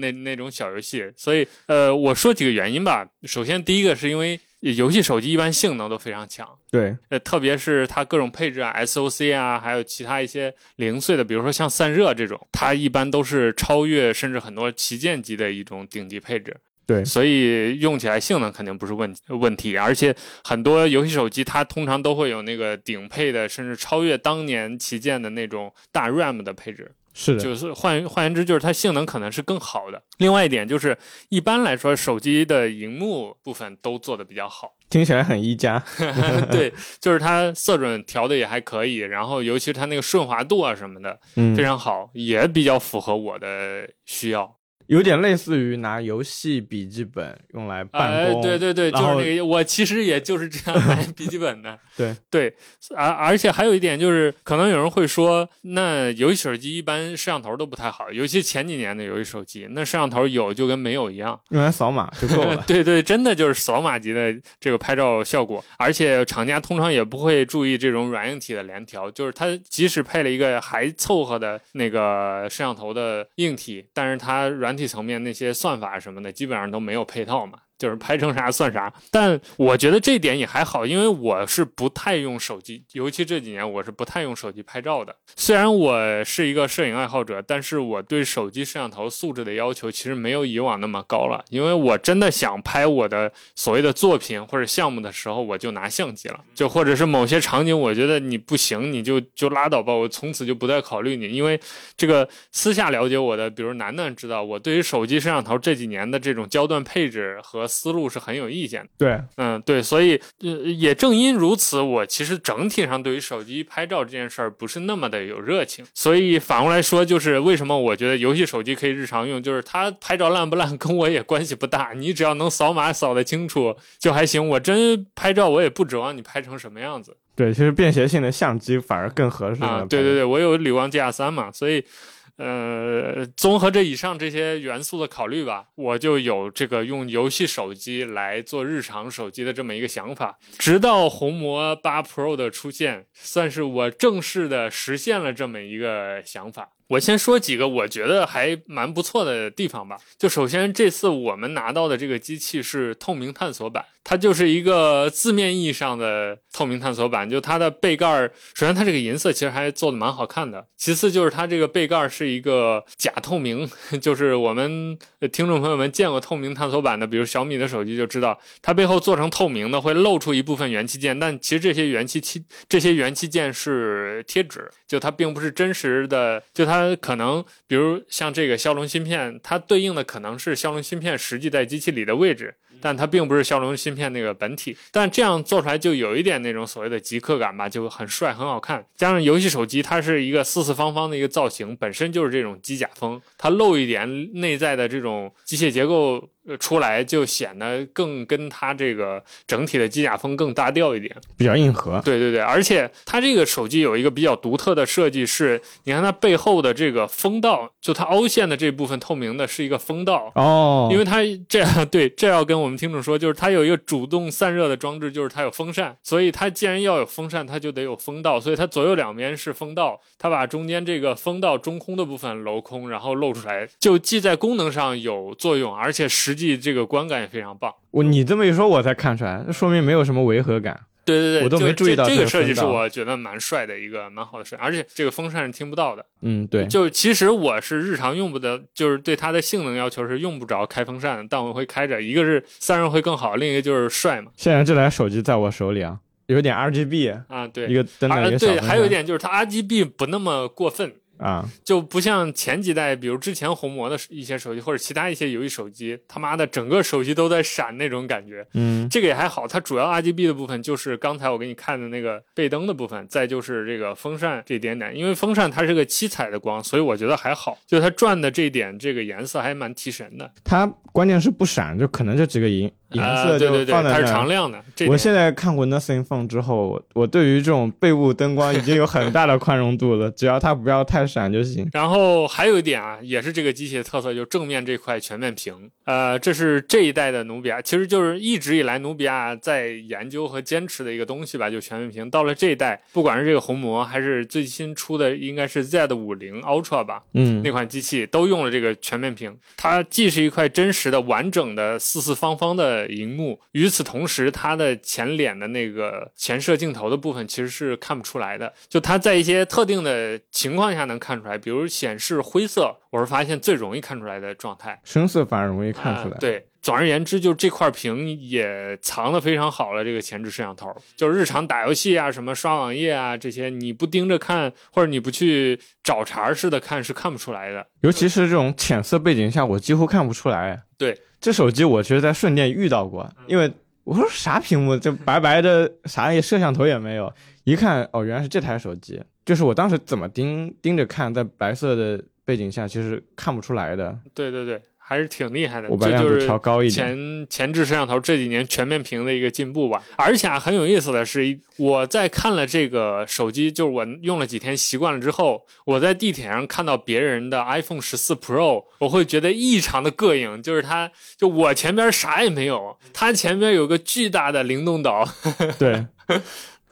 那 那种小游戏。所以呃，我说几个原因吧。首先第一个是因为游戏手机一般性能都非常强，对，呃，特别是它各种配置啊，SOC 啊，还有其他一些零碎的，比如说像散热这种，它一般都是超越甚至很多旗舰级的一种顶级配置。对所以用起来性能肯定不是问问题，而且很多游戏手机它通常都会有那个顶配的，甚至超越当年旗舰的那种大 RAM 的配置，是的，就是换换言之，就是它性能可能是更好的。另外一点就是，一般来说手机的荧幕部分都做的比较好，听起来很一加。对，就是它色准调的也还可以，然后尤其是它那个顺滑度啊什么的嗯非，常好，也比较符合我的需要。有点类似于拿游戏笔记本用来办哎，公。对对对，就是那个，我其实也就是这样买笔记本的。对对，而而且还有一点就是，可能有人会说，那游戏手机一般摄像头都不太好，尤其前几年的游戏手机，那摄像头有就跟没有一样。用来扫码就够了。对对，真的就是扫码级的这个拍照效果，而且厂家通常也不会注意这种软硬体的联调，就是它即使配了一个还凑合的那个摄像头的硬体，但是它软整体层面那些算法什么的，基本上都没有配套嘛。就是拍成啥算啥，但我觉得这点也还好，因为我是不太用手机，尤其这几年我是不太用手机拍照的。虽然我是一个摄影爱好者，但是我对手机摄像头素质的要求其实没有以往那么高了，因为我真的想拍我的所谓的作品或者项目的时候，我就拿相机了，就或者是某些场景，我觉得你不行，你就就拉倒吧，我从此就不再考虑你，因为这个私下了解我的，比如楠楠知道，我对于手机摄像头这几年的这种焦段配置和思路是很有意见的。对，嗯，对，所以呃，也正因如此，我其实整体上对于手机拍照这件事儿不是那么的有热情。所以反过来说，就是为什么我觉得游戏手机可以日常用，就是它拍照烂不烂跟我也关系不大，你只要能扫码扫得清楚就还行。我真拍照，我也不指望你拍成什么样子对，其实便携性的相机反而更合适啊。对对对，我有理光 GR 三嘛，所以。呃，综合这以上这些元素的考虑吧，我就有这个用游戏手机来做日常手机的这么一个想法。直到红魔八 Pro 的出现，算是我正式的实现了这么一个想法。我先说几个我觉得还蛮不错的地方吧。就首先，这次我们拿到的这个机器是透明探索版，它就是一个字面意义上的透明探索版。就它的背盖儿，首先它这个银色其实还做的蛮好看的，其次就是它这个背盖儿是一个假透明，就是我们听众朋友们见过透明探索版的，比如小米的手机就知道，它背后做成透明的会露出一部分元器件，但其实这些元器器这些元器件是贴纸，就它并不是真实的，就它可能比如像这个骁龙芯片，它对应的可能是骁龙芯片实际在机器里的位置。但它并不是骁龙芯片那个本体，但这样做出来就有一点那种所谓的极客感吧，就很帅很好看。加上游戏手机它是一个四四方方的一个造型，本身就是这种机甲风，它露一点内在的这种机械结构呃出来，就显得更跟它这个整体的机甲风更搭调一点。比较硬核。对对对，而且它这个手机有一个比较独特的设计是，你看它背后的这个风道，就它凹陷的这部分透明的是一个风道。哦，因为它这样对，这要跟我们听众说，就是它有一个主动散热的装置，就是它有风扇，所以它既然要有风扇，它就得有风道，所以它左右两边是风道，它把中间这个风道中空的部分镂空，然后露出来，就既在功能上有作用，而且实际这个观感也非常棒。我你这么一说，我才看出来，那说明没有什么违和感。对对对，我都没注意到这个设计是我觉得蛮帅的一个蛮好的设计，而且这个风扇是听不到的。嗯，对，就其实我是日常用不得，就是对它的性能要求是用不着开风扇的，但我会开着。一个是散热会更好，另一个就是帅嘛。现在这台手机在我手里啊，有点 RGB，啊，对，一个灯的啊一个小对，还有一点就是它 RGB 不那么过分。啊，就不像前几代，比如之前红魔的一些手机或者其他一些游戏手机，他妈的整个手机都在闪那种感觉。嗯，这个也还好，它主要 RGB 的部分就是刚才我给你看的那个背灯的部分，再就是这个风扇这一点点。因为风扇它是个七彩的光，所以我觉得还好，就它转的这一点这个颜色还蛮提神的。它关键是不闪，就可能这几个颜颜啊色就对对对，它是。常亮的。这我现在看过 Nothing Phone 之后，我我对于这种背部灯光已经有很大的宽容度了，只要它不要太闪就行。然后还有一点啊，也是这个机器的特色，就是正面这块全面屏。呃，这是这一代的努比亚，其实就是一直以来努比亚在研究和坚持的一个东西吧，就全面屏。到了这一代，不管是这个红魔，还是最新出的应该是 Z 五零 Ultra 吧，嗯那，款机器都用了这个全面屏。它既是一块真实的完整的四四方方的荧幕，与此同时，它的前脸的那个前摄镜头的部分其实是看不出来的。就它在一些特定的情况下能看出来，比如显示灰色，我是发现最容易看出来的状态。深色反而容易看出来。啊对，总而言之，就这块屏也藏得非常好了。这个前置摄像头，就是日常打游戏啊、什么刷网页啊这些，你不盯着看，或者你不去找茬似的看，是看不出来的。尤其是这种浅色背景下，我几乎看不出来。对，这手机我其实在顺电遇到过，因为我说啥屏幕，这白白的，啥也摄像头也没有，一看哦，原来是这台手机。就是我当时怎么盯盯着看，在白色的背景下，其实看不出来的。对对对，还是挺厉害的。这就是调高一点。前前置摄像头这几年全面屏的一个进步吧。而且啊，很有意思的是，我在看了这个手机，就是我用了几天习惯了之后，我在地铁上看到别人的 iPhone 十四 Pro，我会觉得异常的膈应。就是它，就我前边啥也没有，它前边有个巨大的灵动岛。对，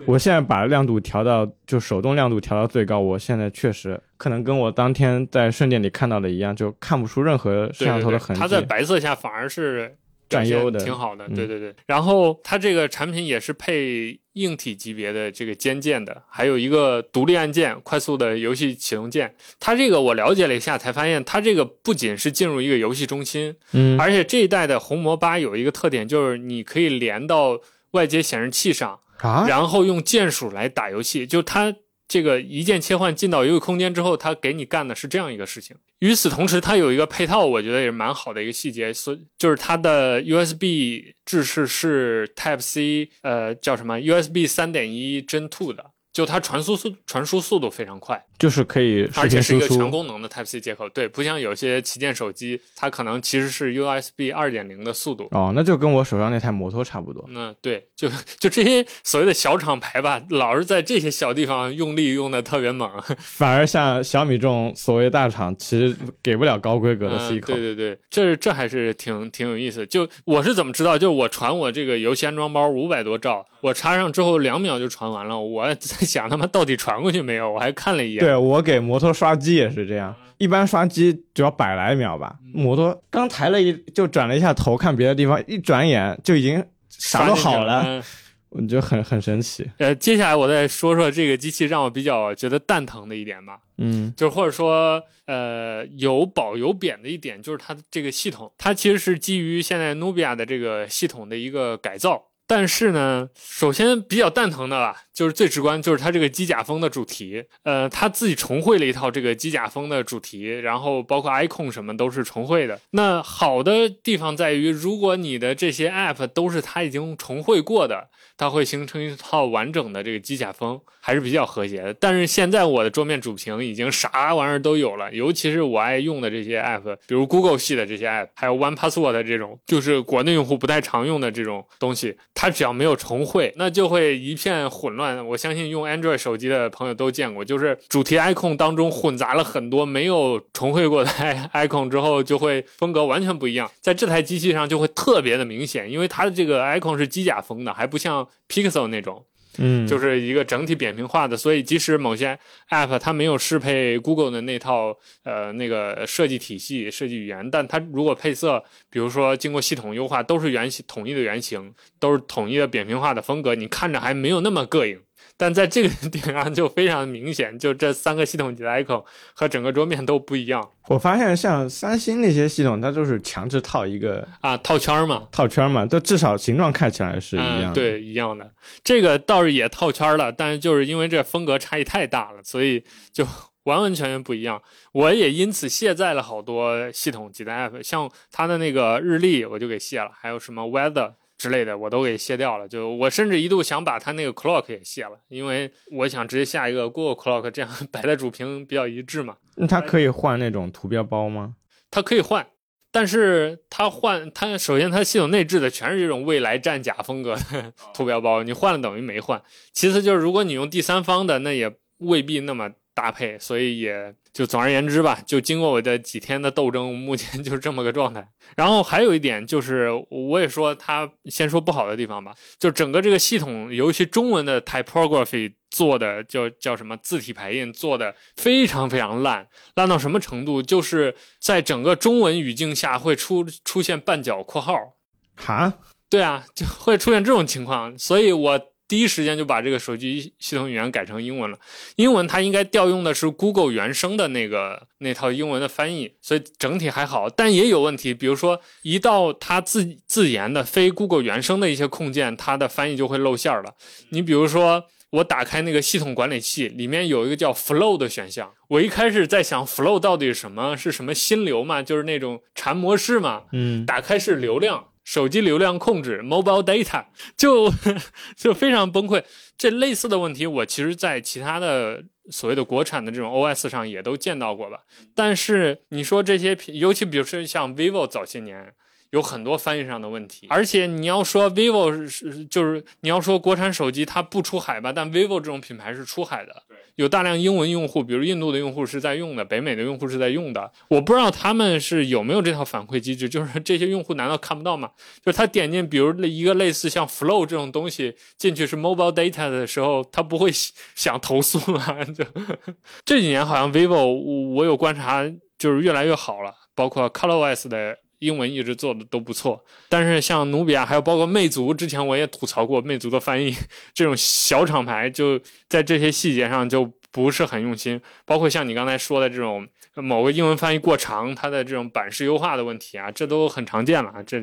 我现在把亮度调到就手动亮度调到最高，我现在确实可能跟我当天在顺电里看到的一样，就看不出任何摄像头的痕迹。它在白色下反而是占优的挺好的。嗯对对对，然后它这个产品也是配硬体级别的这个肩键的，还有一个独立按键、快速的游戏启动键。它这个我了解了一下，才发现它这个不仅是进入一个游戏中心，嗯，而且这一代的红魔八有一个特点，就是你可以连到外接显示器上，啊，然后用键鼠来打游戏，就它这个一键切换进到游戏空间之后，它给你干的是这样一个事情。与此同时，它有一个配套，我觉得也是蛮好的一个细节，所就是它的 USB 制式是 Type C，呃，叫什么 USB 三点一 Gen Two 的，就它传输速传输速度非常快。就是可以视而且是一个。全功能的 Type C 接口，对，不像有些旗舰手机，它可能其实是 USB 二点零的速度。哦，那就跟我手上那台摩托差不多。那对，就就这些所谓的小厂牌吧，老是在这些小地方用力用的特别猛。反而像小米这种所谓大厂，其实给不了高规格的嗯 C 口。对对对，这这还是挺挺有意思。就我是怎么知道？就我传我这个游戏安装包五百多兆，我插上之后两秒就传完了。我在想他妈到底传过去没有？我还看了一眼。对我给摩托刷机也是这样，一般刷机只要百来秒吧，嗯摩托刚抬了一就转了一下头看别的地方，一转眼就已经啥都好了，嗯我觉得很很神奇。呃，接下来我再说说这个机器让我比较觉得蛋疼的一点吧。嗯就是或者说，呃，有褒有贬的一点，就是它的这个系统，它其实是基于现在努比亚的这个系统的一个改造。但是呢，首先比较蛋疼的吧，就是最直观，就是它这个机甲风的主题，呃，它自己重绘了一套这个机甲风的主题，然后包括 icon 什么都是重绘的。那好的地方在于，如果你的这些 app 都是它已经重绘过的。它会形成一套完整的这个机甲风，还是比较和谐的。但是现在我的桌面主屏已经啥玩意儿都有了，尤其是我爱用的这些 app，比如 Google 系的这些 app，还有 One Password 这种，就是国内用户不太常用的这种东西，它它只要没有重绘，那就会一片混乱。我相信用 Android 手机的朋友都见过，就是主题 icon 当中混杂了很多没有重绘过的 icon 之后，就会风格完全不一样。在这台机器上就会特别的明显，因为它的这个 icon 是机甲风的，还不像。Pixel 那种，嗯，就是一个整体扁平化的，所以即使某些 App 它没有适配 Google 的那套呃那个设计体系、设计语言，但它如果配色，比如说经过系统优化，都是原型统一的原型，都是统一的扁平化的风格，你看着还没有那么膈应。但在这个 点上就非常明显，就这三个系统级的 icon 和整个桌面都不一样。我发现像三星那些系统，它就是强制套一个啊套圈嘛，套圈嘛，都至少形状看起来是一样。对，一样的。这个倒是也套圈了，但是就是因为这风格差异太大了，所以就 完完全全不一样。我也因此卸载了好多系统级的 app，像它的那个日历我就给卸了，还有什么 weather。之类的我都给卸掉了，就我甚至一度想把它那个 clock 也卸了，因为我想直接下一个 Google Clock，这样 摆在主屏比较一致嘛。那它可以换那种图标包吗？它可以换，但是它换它首先它系统内置的全是这种未来战甲风格的 图标包，你换了等于没换。其次就是如果你用第三方的，那也未必那么搭配，所以也。就总而言之吧，就经过我的几天的斗争，目前就是这么个状态。然后还有一点就是，我也说他先说不好的地方吧，就整个这个系统，尤其中文的 typography 做的叫叫什么字体排印做的非常非常烂，烂到什么程度？就是在整个中文语境下会出出现半角括号，哈？对啊，就会出现这种情况，所以我。第一时间就把这个手机系统语言改成英文了。英文它应该调用的是 Google 原生的那个那套英文的翻译，所以整体还好。但也有问题，比如说一到它自自研的非 Google 原生的一些控件，它的翻译就会露馅了。你比如说，我打开那个系统管理器，里面有一个叫 Flow 的选项。我一开始在想，Flow 到底什么？是什么心流嘛？就是那种禅模式嘛？嗯，打开是流量。手机流量控制 （mobile data） 就 就非常崩溃。这类似的问题，我其实在其他的所谓的国产的这种 OS 上也都见到过吧。但是你说这些，尤其比如说像 vivo 早些年有很多翻译上的问题，而且你要说 vivo 是就是你要说国产手机它不出海吧，但 vivo 这种品牌是出海的。有大量英文用户，比如印度的用户是在用的，北美的用户是在用的。我不知道他们是有没有这套反馈机制，就是这些用户难道看不到吗？就是他点进，比如一个类似像 Flow 这种东西进去是 mobile data 的时候，他不会想投诉吗？就这几年好像 vivo 我有观察，就是越来越好了，包括 ColorOS 的。英文一直做的都不错，但是像努比亚，还有包括魅族，之前我也吐槽过魅族的翻译，这种小厂牌就在这些细节上就不是很用心。包括像你刚才说的这种某个英文翻译过长，它的这种版式优化的问题啊，这都很常见了。这。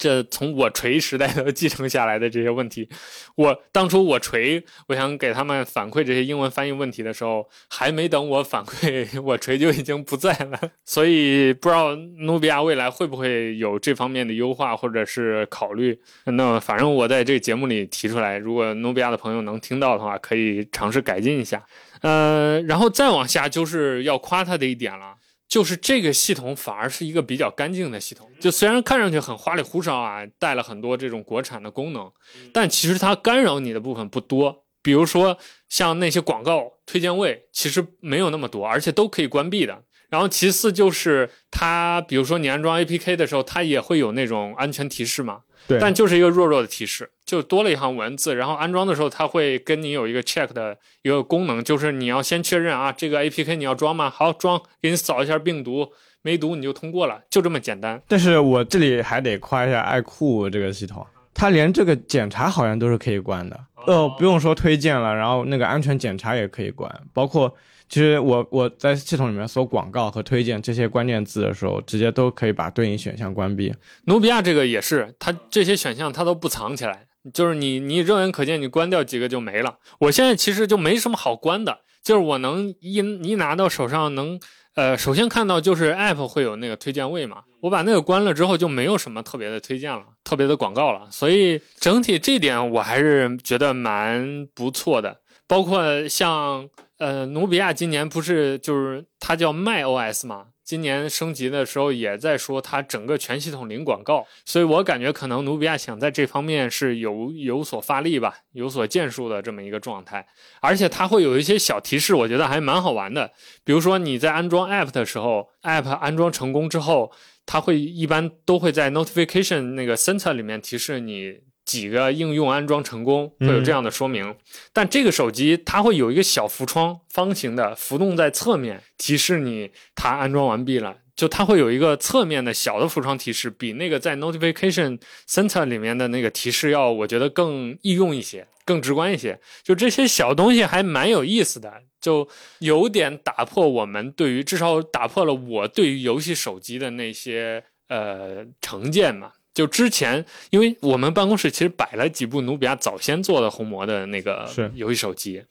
这从我锤时代都继承下来的这些问题，我当初我锤，我想给他们反馈这些英文翻译问题的时候，还没等我反馈，我锤就已经不在了。所以不知道努比亚未来会不会有这方面的优化或者是考虑。那反正我在这个节目里提出来，如果努比亚的朋友能听到的话，可以尝试改进一下。呃，然后再往下就是要夸他的一点了。就是这个系统反而是一个比较干净的系统，就虽然看上去很花里胡哨啊，带了很多这种国产的功能，但其实它干扰你的部分不多。比如说像那些广告推荐位，其实没有那么多，而且都可以关闭的。然后其次就是它，比如说你安装 APK 的时候，它也会有那种安全提示嘛。对但就是一个弱弱的提示，就多了一行文字。然后安装的时候，它会跟你有一个 check 的一个功能，就是你要先确认啊，这个 APK 你要装吗？好，装，给你扫一下病毒，没毒你就通过了，就这么简单。但是我这里还得夸一下爱酷这个系统，它连这个检查好像都是可以关的，呃，不用说推荐了，然后那个安全检查也可以关，包括。其实我我在系统里面搜广告和推荐这些关键字的时候，直接都可以把对应选项关闭。努比亚这个也是，它这些选项它都不藏起来，就是你你肉眼可见，你关掉几个就没了。我现在其实就没什么好关的，就是我能一一拿到手上能。呃，首先看到就是 App 会有那个推荐位嘛，我把那个关了之后就没有什么特别的推荐了，特别的广告了，所以整体这点我还是觉得蛮不错的。包括像呃努比亚今年不是就是它叫 MyOS 嘛。今年升级的时候也在说它整个全系统零广告，所以我感觉可能努比亚想在这方面是有有所发力吧，有所建树的这么一个状态。而且它会有一些小提示，我觉得还蛮好玩的。比如说你在安装 App 的时候，App 安装成功之后，它会一般都会在 Notification 那个 Center 里面提示你。几个应用安装成功会有这样的说明，但这个手机它会有一个小浮窗，方形的浮动在侧面，提示你它安装完毕了。就它会有一个侧面的小的浮窗提示，比那个在 Notification Center 里面的那个提示要，我觉得更易用一些，更直观一些。就这些小东西还蛮有意思的，就有点打破我们对于至少打破了我对于游戏手机的那些呃成见嘛。就之前，因为我们办公室其实摆了几部努比亚早先做的红魔的那个游戏手机，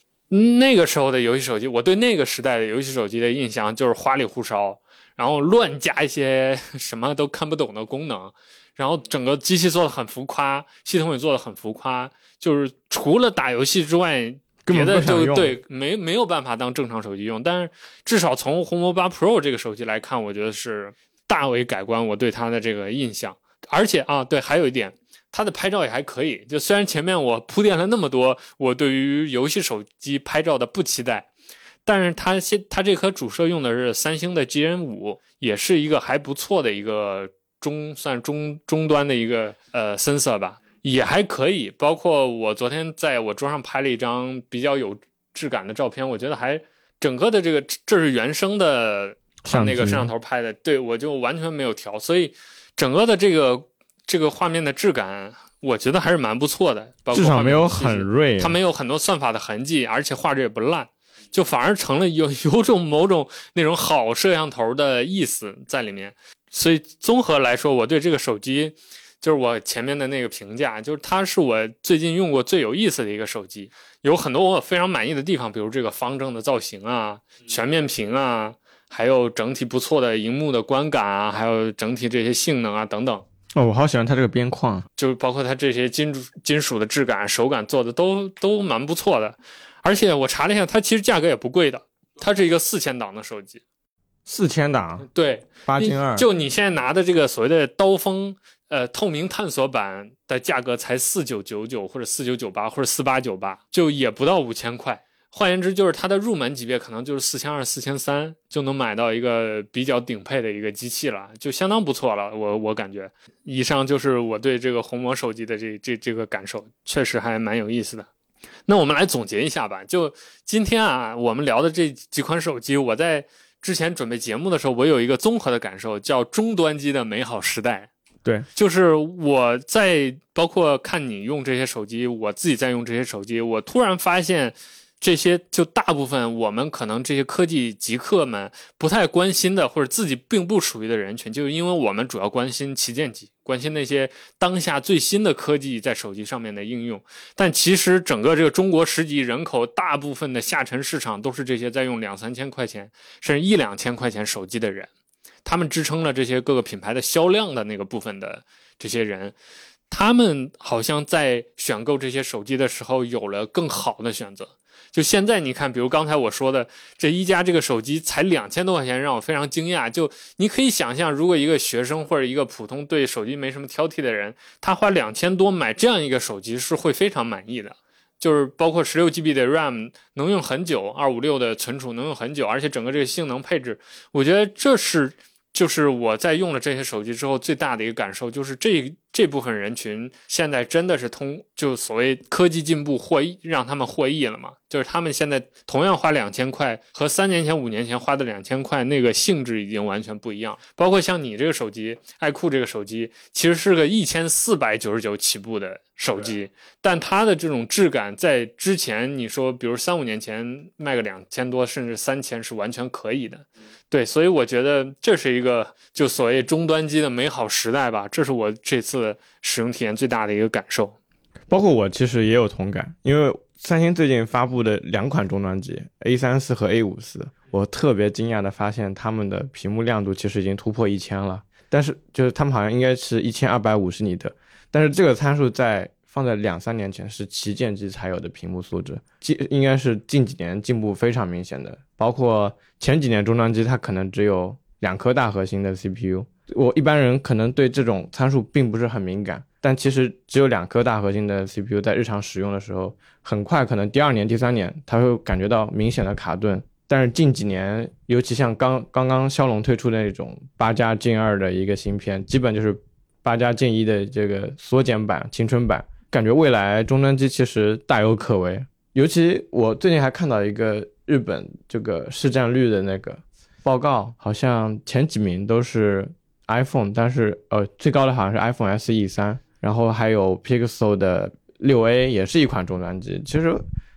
那个时候的游戏手机，我对那个时代的游戏手机的印象就是花里胡哨，然后乱加一些 什么都看不懂的功能，然后整个机器做的很浮夸，系统也做的很浮夸，就是除了打游戏之外，别的就对没没有办法当正常手机用。但是至少从红魔八 Pro 这个手机来看，我觉得是大为改观我对它的这个印象。而且啊，对，还有一点，它的拍照也还可以。就虽然前面我铺垫了那么多，我对于游戏手机拍照的不期待，但是它现它这颗主摄用的是三星的 GN 五，也是一个还不错的一个中算中中端的一个呃 sensor 吧，也还可以。包括我昨天在我桌上拍了一张比较有质感的照片，我觉得还整个的这个这是原生的那个摄像头拍的，对我就完全没有调，所以。整个的这个这个画面的质感，我觉得还是蛮不错的，至少没有很锐，它没有很多算法的痕迹，而且画质也不烂，就反而成了有 有种某种那种好摄像头的意思在里面。所以综合来说，我对这个手机，就是我前面的那个评价，就是它是我最近用过最有意思的一个手机，有很多我非常满意的地方，比如这个方正的造型啊，全面屏啊。还有整体不错的荧幕的观感啊，还有整体这些性能啊等等。哦，我好喜欢它这个边框，就包括它这些金属金属的质感、手感做的都都蛮不错的。而且我查了一下，它其实价格也不贵的，它是一个四千档的手机。四千档？对，八千二。就你现在拿的这个所谓的刀锋呃透明探索版的价格才四九九九或者四九九八或者四八九八，就也不到五千块。换言之，就是它的入门级别可能就是四千二、四千三就能买到一个比较顶配的一个机器了，就相当不错了。我我感觉，以上就是我对这个红魔手机的这这这个感受，确实还蛮有意思的。那我们来总结一下吧。就今天啊，我们聊的这几款手机，我在之前准备节目的时候，我有一个综合的感受，叫终端机的美好时代。对，就是我在包括看你用这些手机，我自己在用这些手机，我突然发现。这些就大部分我们可能这些科技极客们不太关心的，或者自己并不属于的人群，就是因为我们主要关心旗舰机，关心那些当下最新的科技在手机上面的应用。但其实整个这个中国十几亿人口，大部分的下沉市场都是这些在用两三千块钱，甚至一两千块钱手机的人，他们支撑了这些各个品牌的销量的那个部分的这些人，他们好像在选购这些手机的时候有了更好的选择。就现在你看，比如刚才我说的这一加这个手机才两千多块钱，让我非常惊讶。就你可以想象，如果一个学生或者一个普通对手机没什么挑剔的人，他花两千多买这样一个手机是会非常满意的。就是包括十六 GB 的 RAM 能用很久，二五六的存储能用很久，而且整个这个性能配置，我觉得这是。就是我在用了这些手机之后，最大的一个感受就是这这部分人群现在真的是通就所谓科技进步获益，让他们获益了嘛？就是他们现在同样花两千块，和三年前、五年前花的两千块那个性质已经完全不一样。包括像你这个手机，爱酷这个手机，其实是个一千四百九十九起步的手机，但它的这种质感在之前你说，比如三五年前卖个两千多，甚至三千是完全可以的。对，所以我觉得这是一个就所谓终端机的美好时代吧，这是我这次使用体验最大的一个感受。包括我其实也有同感，因为三星最近发布的两款终端机 A 三四和 A 五四，我特别惊讶的发现它们的屏幕亮度其实已经突破一千了，但是就是他们好像应该是一千二百五十尼特，但是这个参数在放在两三年前是旗舰机才有的屏幕素质，近应该是近几年进步非常明显的，包括前几年终端机它可能只有两颗大核心的 CPU，我一般人可能对这种参数并不是很敏感。但其实只有两颗大核心的 CPU 在日常使用的时候，很快可能第二年、第三年，它会感觉到明显的卡顿。但是近几年，尤其像刚刚刚骁龙推出的那种八加 Gen 二的一个芯片，基本就是八加 Gen 一的这个缩减版、青春版，感觉未来终端机其实大有可为。尤其我最近还看到一个日本这个市占率的那个报告，好像前几名都是 iPhone，但是呃最高的好像是 iPhone SE 三。然后还有 Pixel 的六 A 也是一款终端机。其实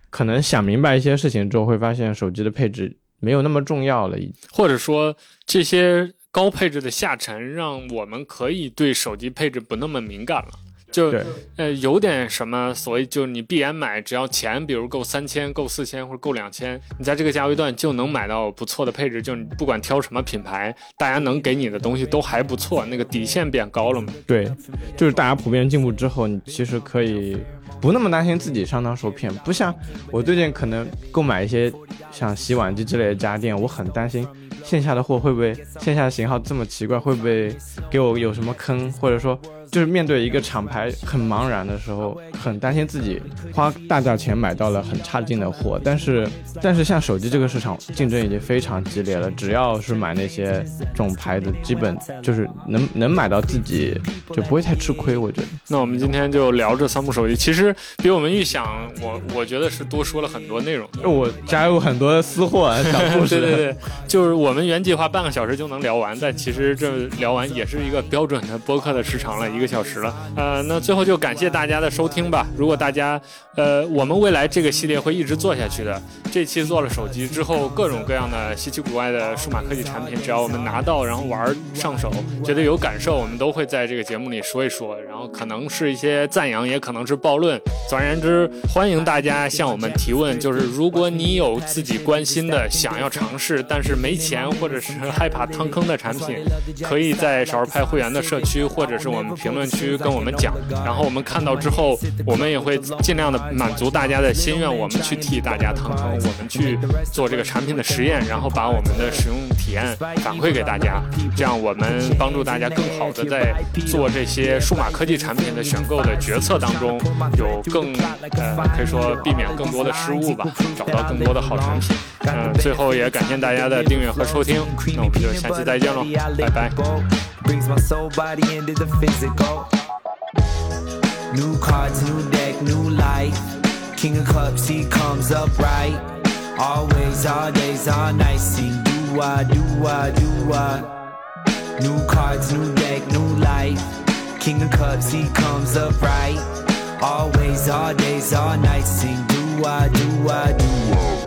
可能想明白一些事情之后，会发现手机的配置没有那么重要了，或者说这些高配置的下沉，让我们可以对手机配置不那么敏感了。就呃有点什么，所以就你闭眼买，只要钱比如够三千、够四千或者够两千，你在这个价位段就能买到不错的配置。就你不管挑什么品牌，大家能给你的东西都还不错，那个底线变高了嘛？对，就是大家普遍进步之后，你其实可以不那么担心自己上当受骗。不像我最近可能购买一些像洗碗机之类的家电，我很担心线下的货会不会线下的型号这么奇怪，会不会给我有什么坑，或者说。就是面对一个厂牌很茫然的时候，很担心自己花大价钱买到了很差劲的货。但是，但是像手机这个市场竞争已经非常激烈了，只要是买那些这种牌子，基本就是能能买到自己就不会太吃亏。我觉得。那我们今天就聊这三部手机，其实比我们预想，我我觉得是多说了很多内容。我加入很多私货小故事。对对对，就是我们原计划半个小时就能聊完，但其实这聊完也是一个标准的播客的时长了，一个。个小时了，呃，那最后就感谢大家的收听吧。如果大家，呃，我们未来这个系列会一直做下去的。这期做了手机之后，各种各样的稀奇古怪的数码科技产品，只要我们拿到，然后玩上手，觉得有感受，我们都会在这个节目里说一说。然后可能是一些赞扬，也可能是暴论。总而言之，欢迎大家向我们提问。就是如果你有自己关心的、想要尝试但是没钱或者是害怕趟坑的产品，可以在少儿派会员的社区或者是我们 平。评论区跟我们讲，然后我们看到之后，我们也会尽量的满足大家的心愿，我们去替大家趟坑，我们去做这个产品的实验，然后把我们的使用体验反馈给大家，这样我们帮助大家更好的在做这些数码科技产品的选购的决策当中，有更呃可以说避免更多的失误吧，找到更多的好产品。嗯，最后也感谢大家的订阅和收听，那我们就下期再见喽，拜拜。Brings my soul, body into the physical. New cards, new deck, new life. King of cups, he comes up right. Always, all days, all nights. Sing do I, do I, do I. New cards, new deck, new life. King of cups, he comes up right. Always, all days, all nights. Sing do I, do I, do I.